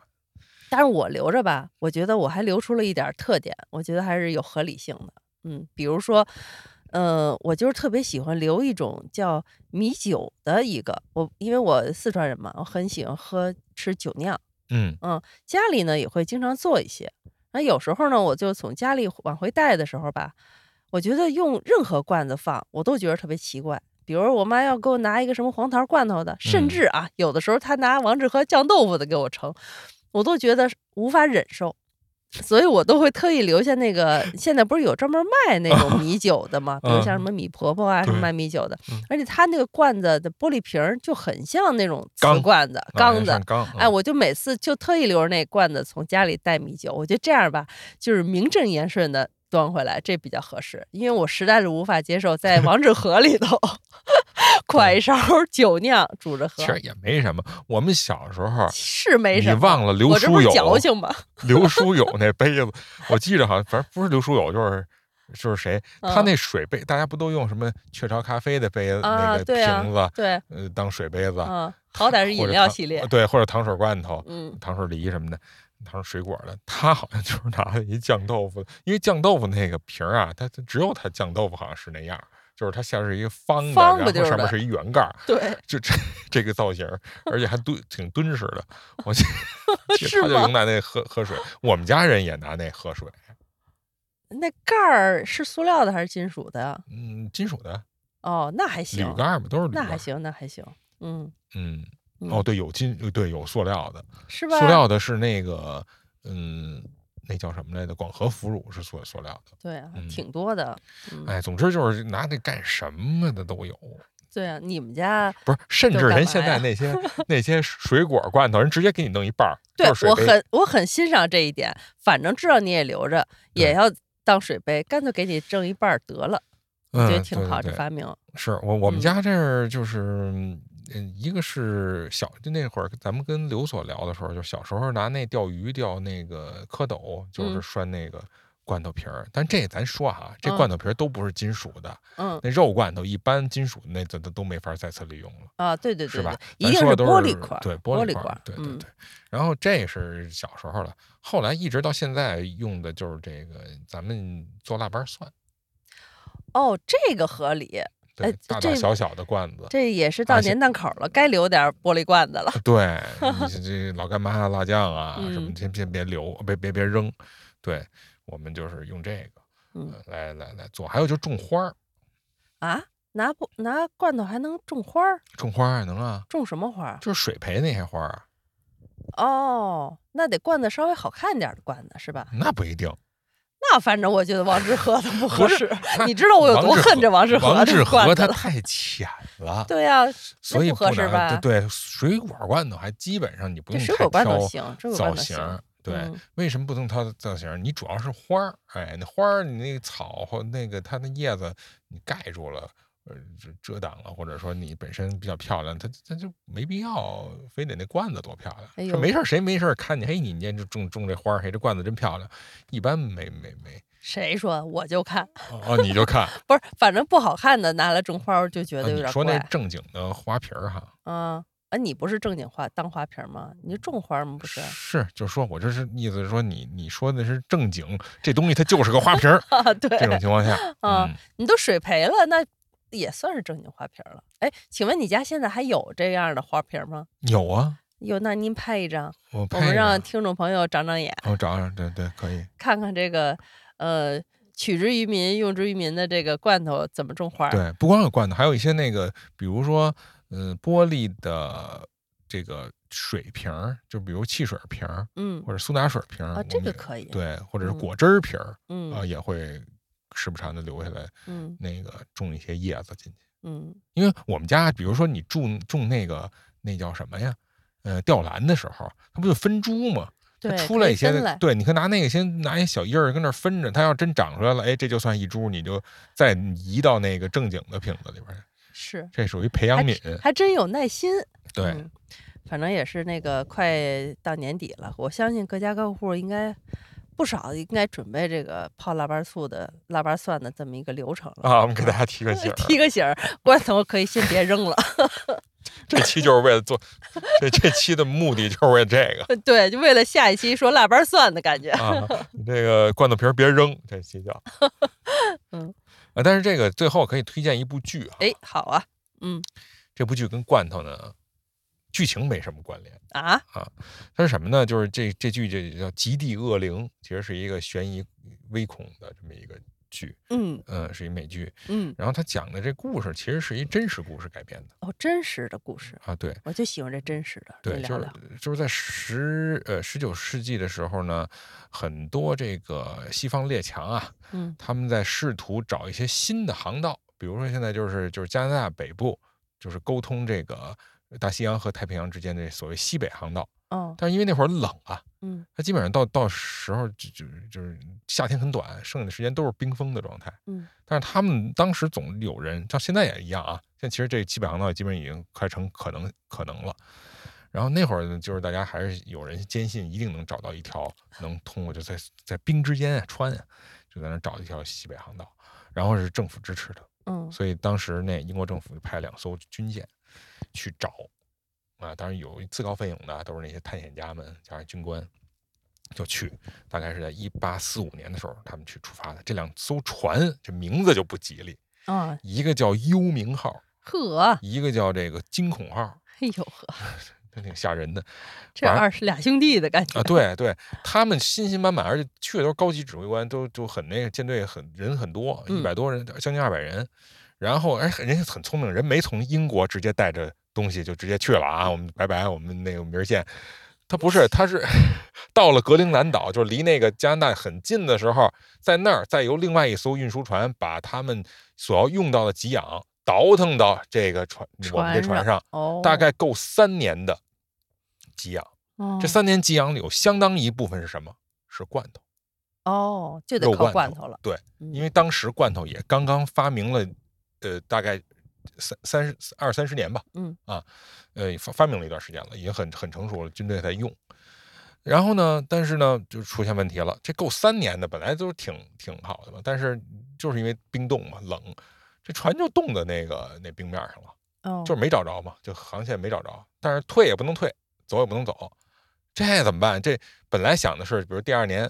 但是我留着吧，我觉得我还留出了一点特点，我觉得还是有合理性的。嗯，比如说，呃，我就是特别喜欢留一种叫米酒的一个，我因为我四川人嘛，我很喜欢喝吃酒酿，嗯嗯，家里呢也会经常做一些。那有时候呢，我就从家里往回带的时候吧，我觉得用任何罐子放，我都觉得特别奇怪。比如我妈要给我拿一个什么黄桃罐头的，甚嗯至啊，有的时候她拿王致和酱豆腐的给我盛，我都觉得无法忍受，所以我都会特意留下那个。现在不是有专门卖那种米 酒的吗？比如像什么米婆婆啊，什么卖米酒的嗯，而且它那个罐子的玻璃瓶儿就很像那种瓷罐子、啊缸子哎，嗯我就每次就特意留着那罐子从家里带米酒，我觉得这样吧，就是名正言顺的端回来，这比较合适。因为我实在是无法接受在王致和里头 㧟一勺酒酿煮着喝其，实也没什么。我们小时候，是没什么。你忘了刘书友矫情吧？刘书友那杯子，我记着好像反正不是刘书友，就是就是谁，他嗯那水杯，大家不都用什么雀巢咖啡的杯子、那啊，个瓶子，对，呃，当水杯子，嗯，好歹是饮料系列，对，或者糖水罐头、嗯，糖水梨什么的。糖水水果的，他好像就是拿了一酱豆腐，因为酱豆腐那个瓶儿啊，它它只有它酱豆腐好像是那样，就是它像是一个方的，方然后上面是一圆盖儿，对，就这这个造型，而且还敦挺敦实的。我记记 是吗得他就用拿那喝喝水，我们家人也拿那喝水，那盖儿是塑料的还是金属的呀？嗯，金属的哦，那还行铝，盖儿嘛，都是铝。那还行，那还行，嗯，嗯，嗯哦，对，有金，对，有塑料的，是吧？塑料的是那个，嗯，那叫什么来着？广和腐乳是塑塑料的。对啊，嗯挺多的，嗯，哎，总之就是拿那干什么的都有，对啊，你们家不是，甚至人现在那些 那些水果罐头，人直接给你弄一半儿，对我很我很欣赏这一点，反正知道你也留着，也要当水杯，干脆给你挣一半儿得了，我觉得嗯挺好，这发明。是我我们嗯家这儿就是，嗯，一个是小就那会儿咱们跟刘所聊的时候，就小时候拿那钓鱼钓那个蝌蚪，就是嗯拴那个罐头瓶儿。但这咱说哈，这嗯罐头瓶儿都不是金属的，嗯那肉罐头一般金属那都都都没法再次利用了。啊，对对对是吧，？一定是玻璃块，对玻璃儿块对对对。然后这是小时候了，后来一直到现在用的就是这个，咱们做腊八蒜，哦，这个合理，对哎，这大大小小的罐子，这也是到年档口了，该留点玻璃罐子了。对，你这这老干妈、辣酱啊什么，嗯先先别留，别别别扔。对，我们就是用这个，来来来做。还有就是种花儿，啊，拿不拿罐头还能种花儿？种花儿能啊，种什么花儿？就是水培那些花儿啊，哦，那得罐子稍微好看点的罐子是吧？那不一定。那反正我觉得王致和的不合适。你知道我有多恨这王致和这王致和？他太浅了，对呀、所以不合适吧对对，水果罐头还基本上你不用水果罐头挑行，造型。。对，嗯为什么不能挑造型？你主要是花儿，哎，那花儿你那个草和那个它的叶子你盖住了，呃遮遮挡了，或者说你本身比较漂亮，他他就没必要非得那罐子多漂亮。哎说没事，谁没事看你，嘿，你你这种种这花儿，嘿，这罐子真漂亮。一般没没没，谁说我就看，哦，你就看，不是，反正不好看的拿来种花儿就觉啊得有点你说那。正经的花瓶儿哈，啊啊，你不是正经花当花瓶吗？你种花吗？不是是，就是说我这是意思是说你你说的是正经，这东西它就是个花瓶儿。啊，对，这种情况下，啊嗯，你都水培了，那也算是正经花瓶了。哎，请问你家现在还有这样的花瓶吗？有啊，有，那您拍一张，我我们让听众朋友长长眼，我找找，对对，可以。看看这个呃取之于民、用之于民的这个罐头怎么种花儿。对，不光有罐头，还有一些那个，比如说，嗯、玻璃的这个水瓶儿，就比如汽水瓶儿嗯或者苏打水瓶儿啊，这个可以。对，或者是嗯果汁儿瓶儿啊、嗯也会时不常的留下来，嗯那个种一些叶子进去。嗯因为我们家，比如说你种种那个那叫什么呀？呃，吊兰的时候，它不就分株吗？它对，出来一些对，你可以拿那个先拿一小叶儿跟那儿分着，它要真长出来了，哎，这就算一株，你就再移到那个正经的瓶子里边去，是这属于培养皿。还真有耐心。对，嗯反正也是那个快到年底了，我相信各家各户应该不少应该准备这个泡腊八醋的腊八蒜的这么一个流程了。啊，我们给大家提个醒儿，提个醒儿，罐头可以先别扔了。这期就是为了做，这这期的目的就是为了这个 对，就为了下一期说腊八蒜的感觉。啊，你这个罐头瓶儿别扔，这期叫，嗯啊，但是这个最后可以推荐一部剧啊，哎，好啊，嗯这部剧跟罐头呢剧情没什么关联。啊啊，它是什么呢？就是这这剧这叫《极地恶灵》，其实是一个悬疑微恐的这么一个剧，嗯嗯，是一美剧。嗯，然后它讲的这故事其实是一真实故事改编的哦，真实的故事，啊，对我就喜欢这真实的。对，就是。就是在十呃十九世纪的时候呢，很多这个西方列强啊，嗯他们在试图找一些新的航道，比如说现在就是就是加拿大北部，就是沟通这个大西洋和太平洋之间的所谓西北航道。哦但是因为那会儿冷啊，嗯它基本上到到时候就就就是夏天很短，剩下的时间都是冰封的状态。嗯，但是他们当时总有人，像现在也一样啊。现在其实这西北航道基本已经快成可能可能了。然后那会儿呢，就是大家还是有人坚信一定能找到一条能通过，就在在冰之间啊穿啊，就在那找一条西北航道。然后是政府支持的，嗯所以当时那英国政府就派两艘军舰去找啊，当然有自告奋勇的，都是那些探险家们加上军官就去。大概是在一八四五年的时候，他们去出发的。这两艘船这名字就不吉利，啊，一个叫幽冥号，呵，一个叫这个惊恐号，哎呦呵，真挺吓人的 这二是俩兄弟的感觉啊！对对，他们信心满满，而且去的都是高级指挥官，都都很那个舰队很人很多，一嗯百多人，将近二百人。然后，哎，人家很聪明，人没从英国直接带着东西就直接去了啊！我们拜拜，我们那个明儿见。他不是，他是到了格陵兰岛，就是离那个加拿大很近的时候，在那儿再由另外一艘运输船把他们所要用到的给养倒腾到这个船我们这船上，哦，大概够三年的给养。哦这三年给养里有相当一部分是什么？是罐头，哦就得靠罐头了，对，嗯因为当时罐头也刚刚发明了，呃，大概三三十二三十年吧，嗯啊，呃，发发明了一段时间了，已经很很成熟了，军队在用。然后呢，但是呢，就出现问题了。这够三年的，本来都挺挺好的嘛，但是就是因为冰冻嘛，冷，这船就冻在那个那冰面上了。哦，就是没找着嘛，就航线没找着，但是退也不能退，走也不能走，这怎么办？这本来想的是，比如第二年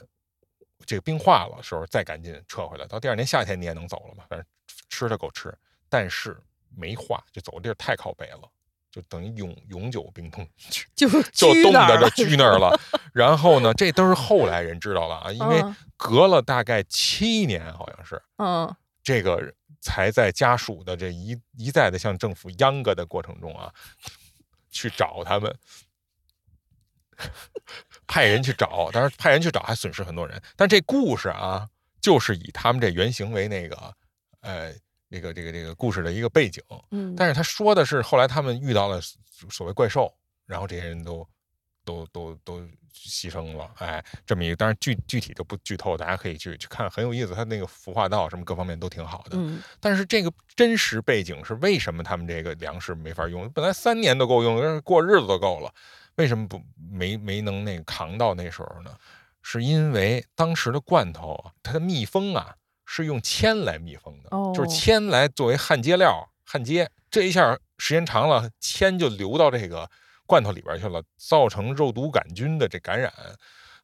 这个冰化了时候再赶紧撤回来，到第二年夏天你也能走了嘛，反正吃它够吃，但是没化，就走的地儿太靠北了，就等于永永久冰冻去。就就冻在这居那儿了，然后呢，这都是后来人知道了啊，因为嗯隔了大概七年，好像是嗯这个才在家属的这一一再的向政府央歌的过程中啊，去找他们，派人去找，当然派人去找还损失很多人，但这故事啊，就是以他们这原型为那个呃这个这个这个故事的一个背景，嗯，但是他说的是后来他们遇到了所谓怪兽，然后这些人都都都都牺牲了，哎，这么一个，当然具具体就不剧透，大家可以去去看，很有意思，他那个服化道什么各方面都挺好的。嗯但是这个真实背景是为什么他们这个粮食没法用？本来三年都够用，过日子都够了，为什么不没没能那个扛到那时候呢？是因为当时的罐头啊，它的密封啊是用铅来密封的，哦就是铅来作为焊接料焊接，这一下时间长了，铅就流到这个罐头里边去了，造成肉毒杆菌的这感染。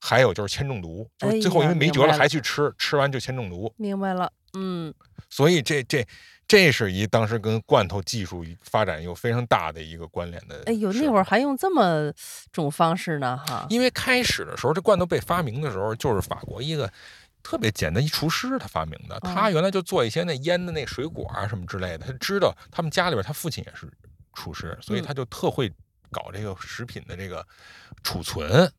还有就是铅中毒，就是最后因为没辙了还去吃，吃完就铅中毒。明白了，嗯所以这这这是一当时跟罐头技术发展有非常大的一个关联的。哎呦，那会儿，还用这么种方式呢哈，因为开始的时候，这罐头被发明的时候，就是法国一个特别简单一厨师他发明的。他原来就做一些那腌的那水果啊什么之类的，他知道他们家里边他父亲也是厨师，所以他就特会搞这个食品的这个储存。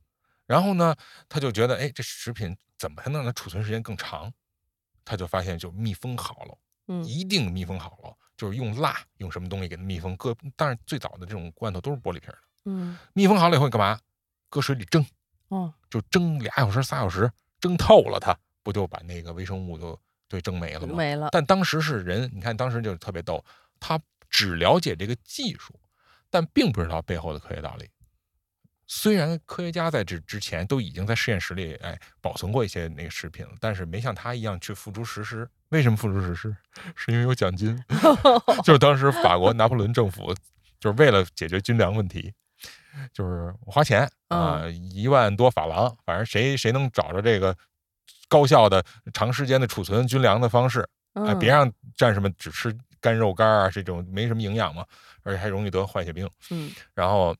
然后呢，他就觉得，哎，这食品怎么才能让它储存时间更长？他就发现，就密封好了。嗯一定密封好了，就是用蜡用什么东西给它密封。搁，但是最早的这种罐头都是玻璃瓶的，嗯密封好了以后干嘛？搁水里蒸，哦就蒸俩小时、仨小时，蒸透了它，不就把那个微生物都对蒸没了吗？没了，但当时是人，你看当时就特别逗，他只了解这个技术，但并不知道背后的科学道理。虽然科学家在这之前都已经在实验室里哎保存过一些那个食品了，但是没像他一样去付诸实施。为什么付诸实施？是因为有奖金，就是当时法国拿破仑政府就是为了解决军粮问题，就是我花钱啊，一万多法郎，反正谁谁能找着这个高效的长时间的储存军粮的方式，别让战士们只吃干肉干啊，这种没什么营养嘛，而且还容易得坏血病。嗯，然后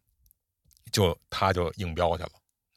就他就应标去了，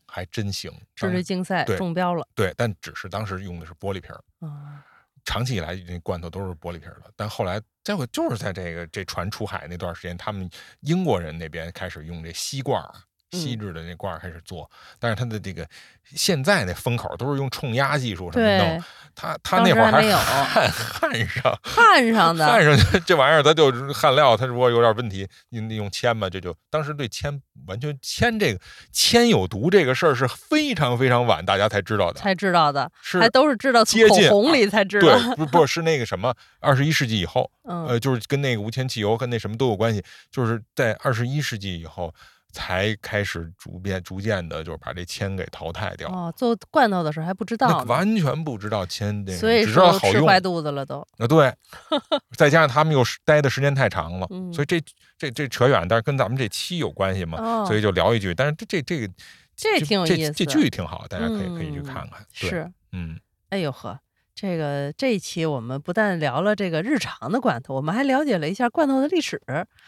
还真行。这是竞赛对中标了对，但只是当时用的是玻璃瓶儿，啊，长期以来那罐头都是玻璃瓶的。但后来结果就是在这个这船出海那段时间，他们英国人那边开始用这锡罐儿。锡嗯。制的那罐儿开始做，但是它的这个现在那封口都是用冲压技术什么对弄，，他他那会儿还有焊焊上，焊上的，焊上去这玩意儿，它就是焊料，它如果有点问题，你你用铅嘛，这就当时对铅完全铅这个铅有毒这个事儿是非常非常晚大家才知道的，才知道的，是还都是知道从口接近红里才知道，对，不不是那个什么二十一世纪以后，嗯。呃，就是跟那个无铅汽油跟那什么都有关系，就是在二十一世纪以后才开始逐渐逐渐的，就是把这铅给淘汰掉。哦，做罐头的时候还不知道呢，完全不知道铅这个，所以只知道好用。吃坏肚子了都，啊，对，再加上他们又是待的时间太长了，嗯所以这这这扯远，但是跟咱们这期有关系嘛，哦所以就聊一句。但是这这这个这这挺有意思这剧挺好，大家可以、可以去嗯看看。对，是，嗯，哎呦呵。这个这一期我们不但聊了这个日常的罐头，我们还了解了一下罐头的历史，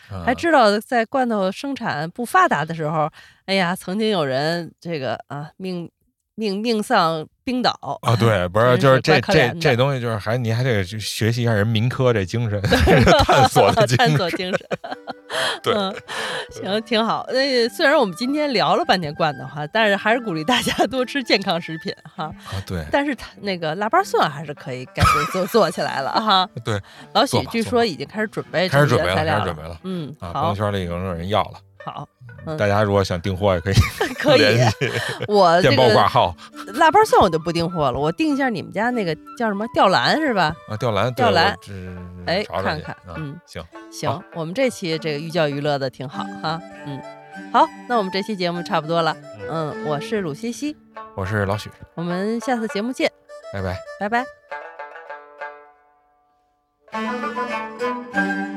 还啊。知道在罐头生产不发达的时候，哎呀，曾经有人这个啊命命命丧冰岛啊，对，不是，就是这这这东西，就是还你还得去学习一下人民科这精神，探索的精探。索精神。对嗯，行，挺好。那虽然我们今天聊了半天罐头哈，但是还是鼓励大家多吃健康食品哈。啊，对但是他那个腊八蒜还是可以该做做 做起来了哈。对，老许据说已经开始准备开始准备了，开始准备了嗯，啊！朋友圈里已经有人要了，好，大家如果想订货也可以，可以，我电报挂号，腊八蒜我就不订货了，我订一下你们家那个叫什么吊兰是吧？啊，吊兰，吊兰，哎，看看，嗯，行行，我们这期这个寓教于乐的挺好哈，嗯，好，那我们这期节目差不多了，嗯，我是鲁西西，我是老许，我们下次节目见，拜拜，拜拜。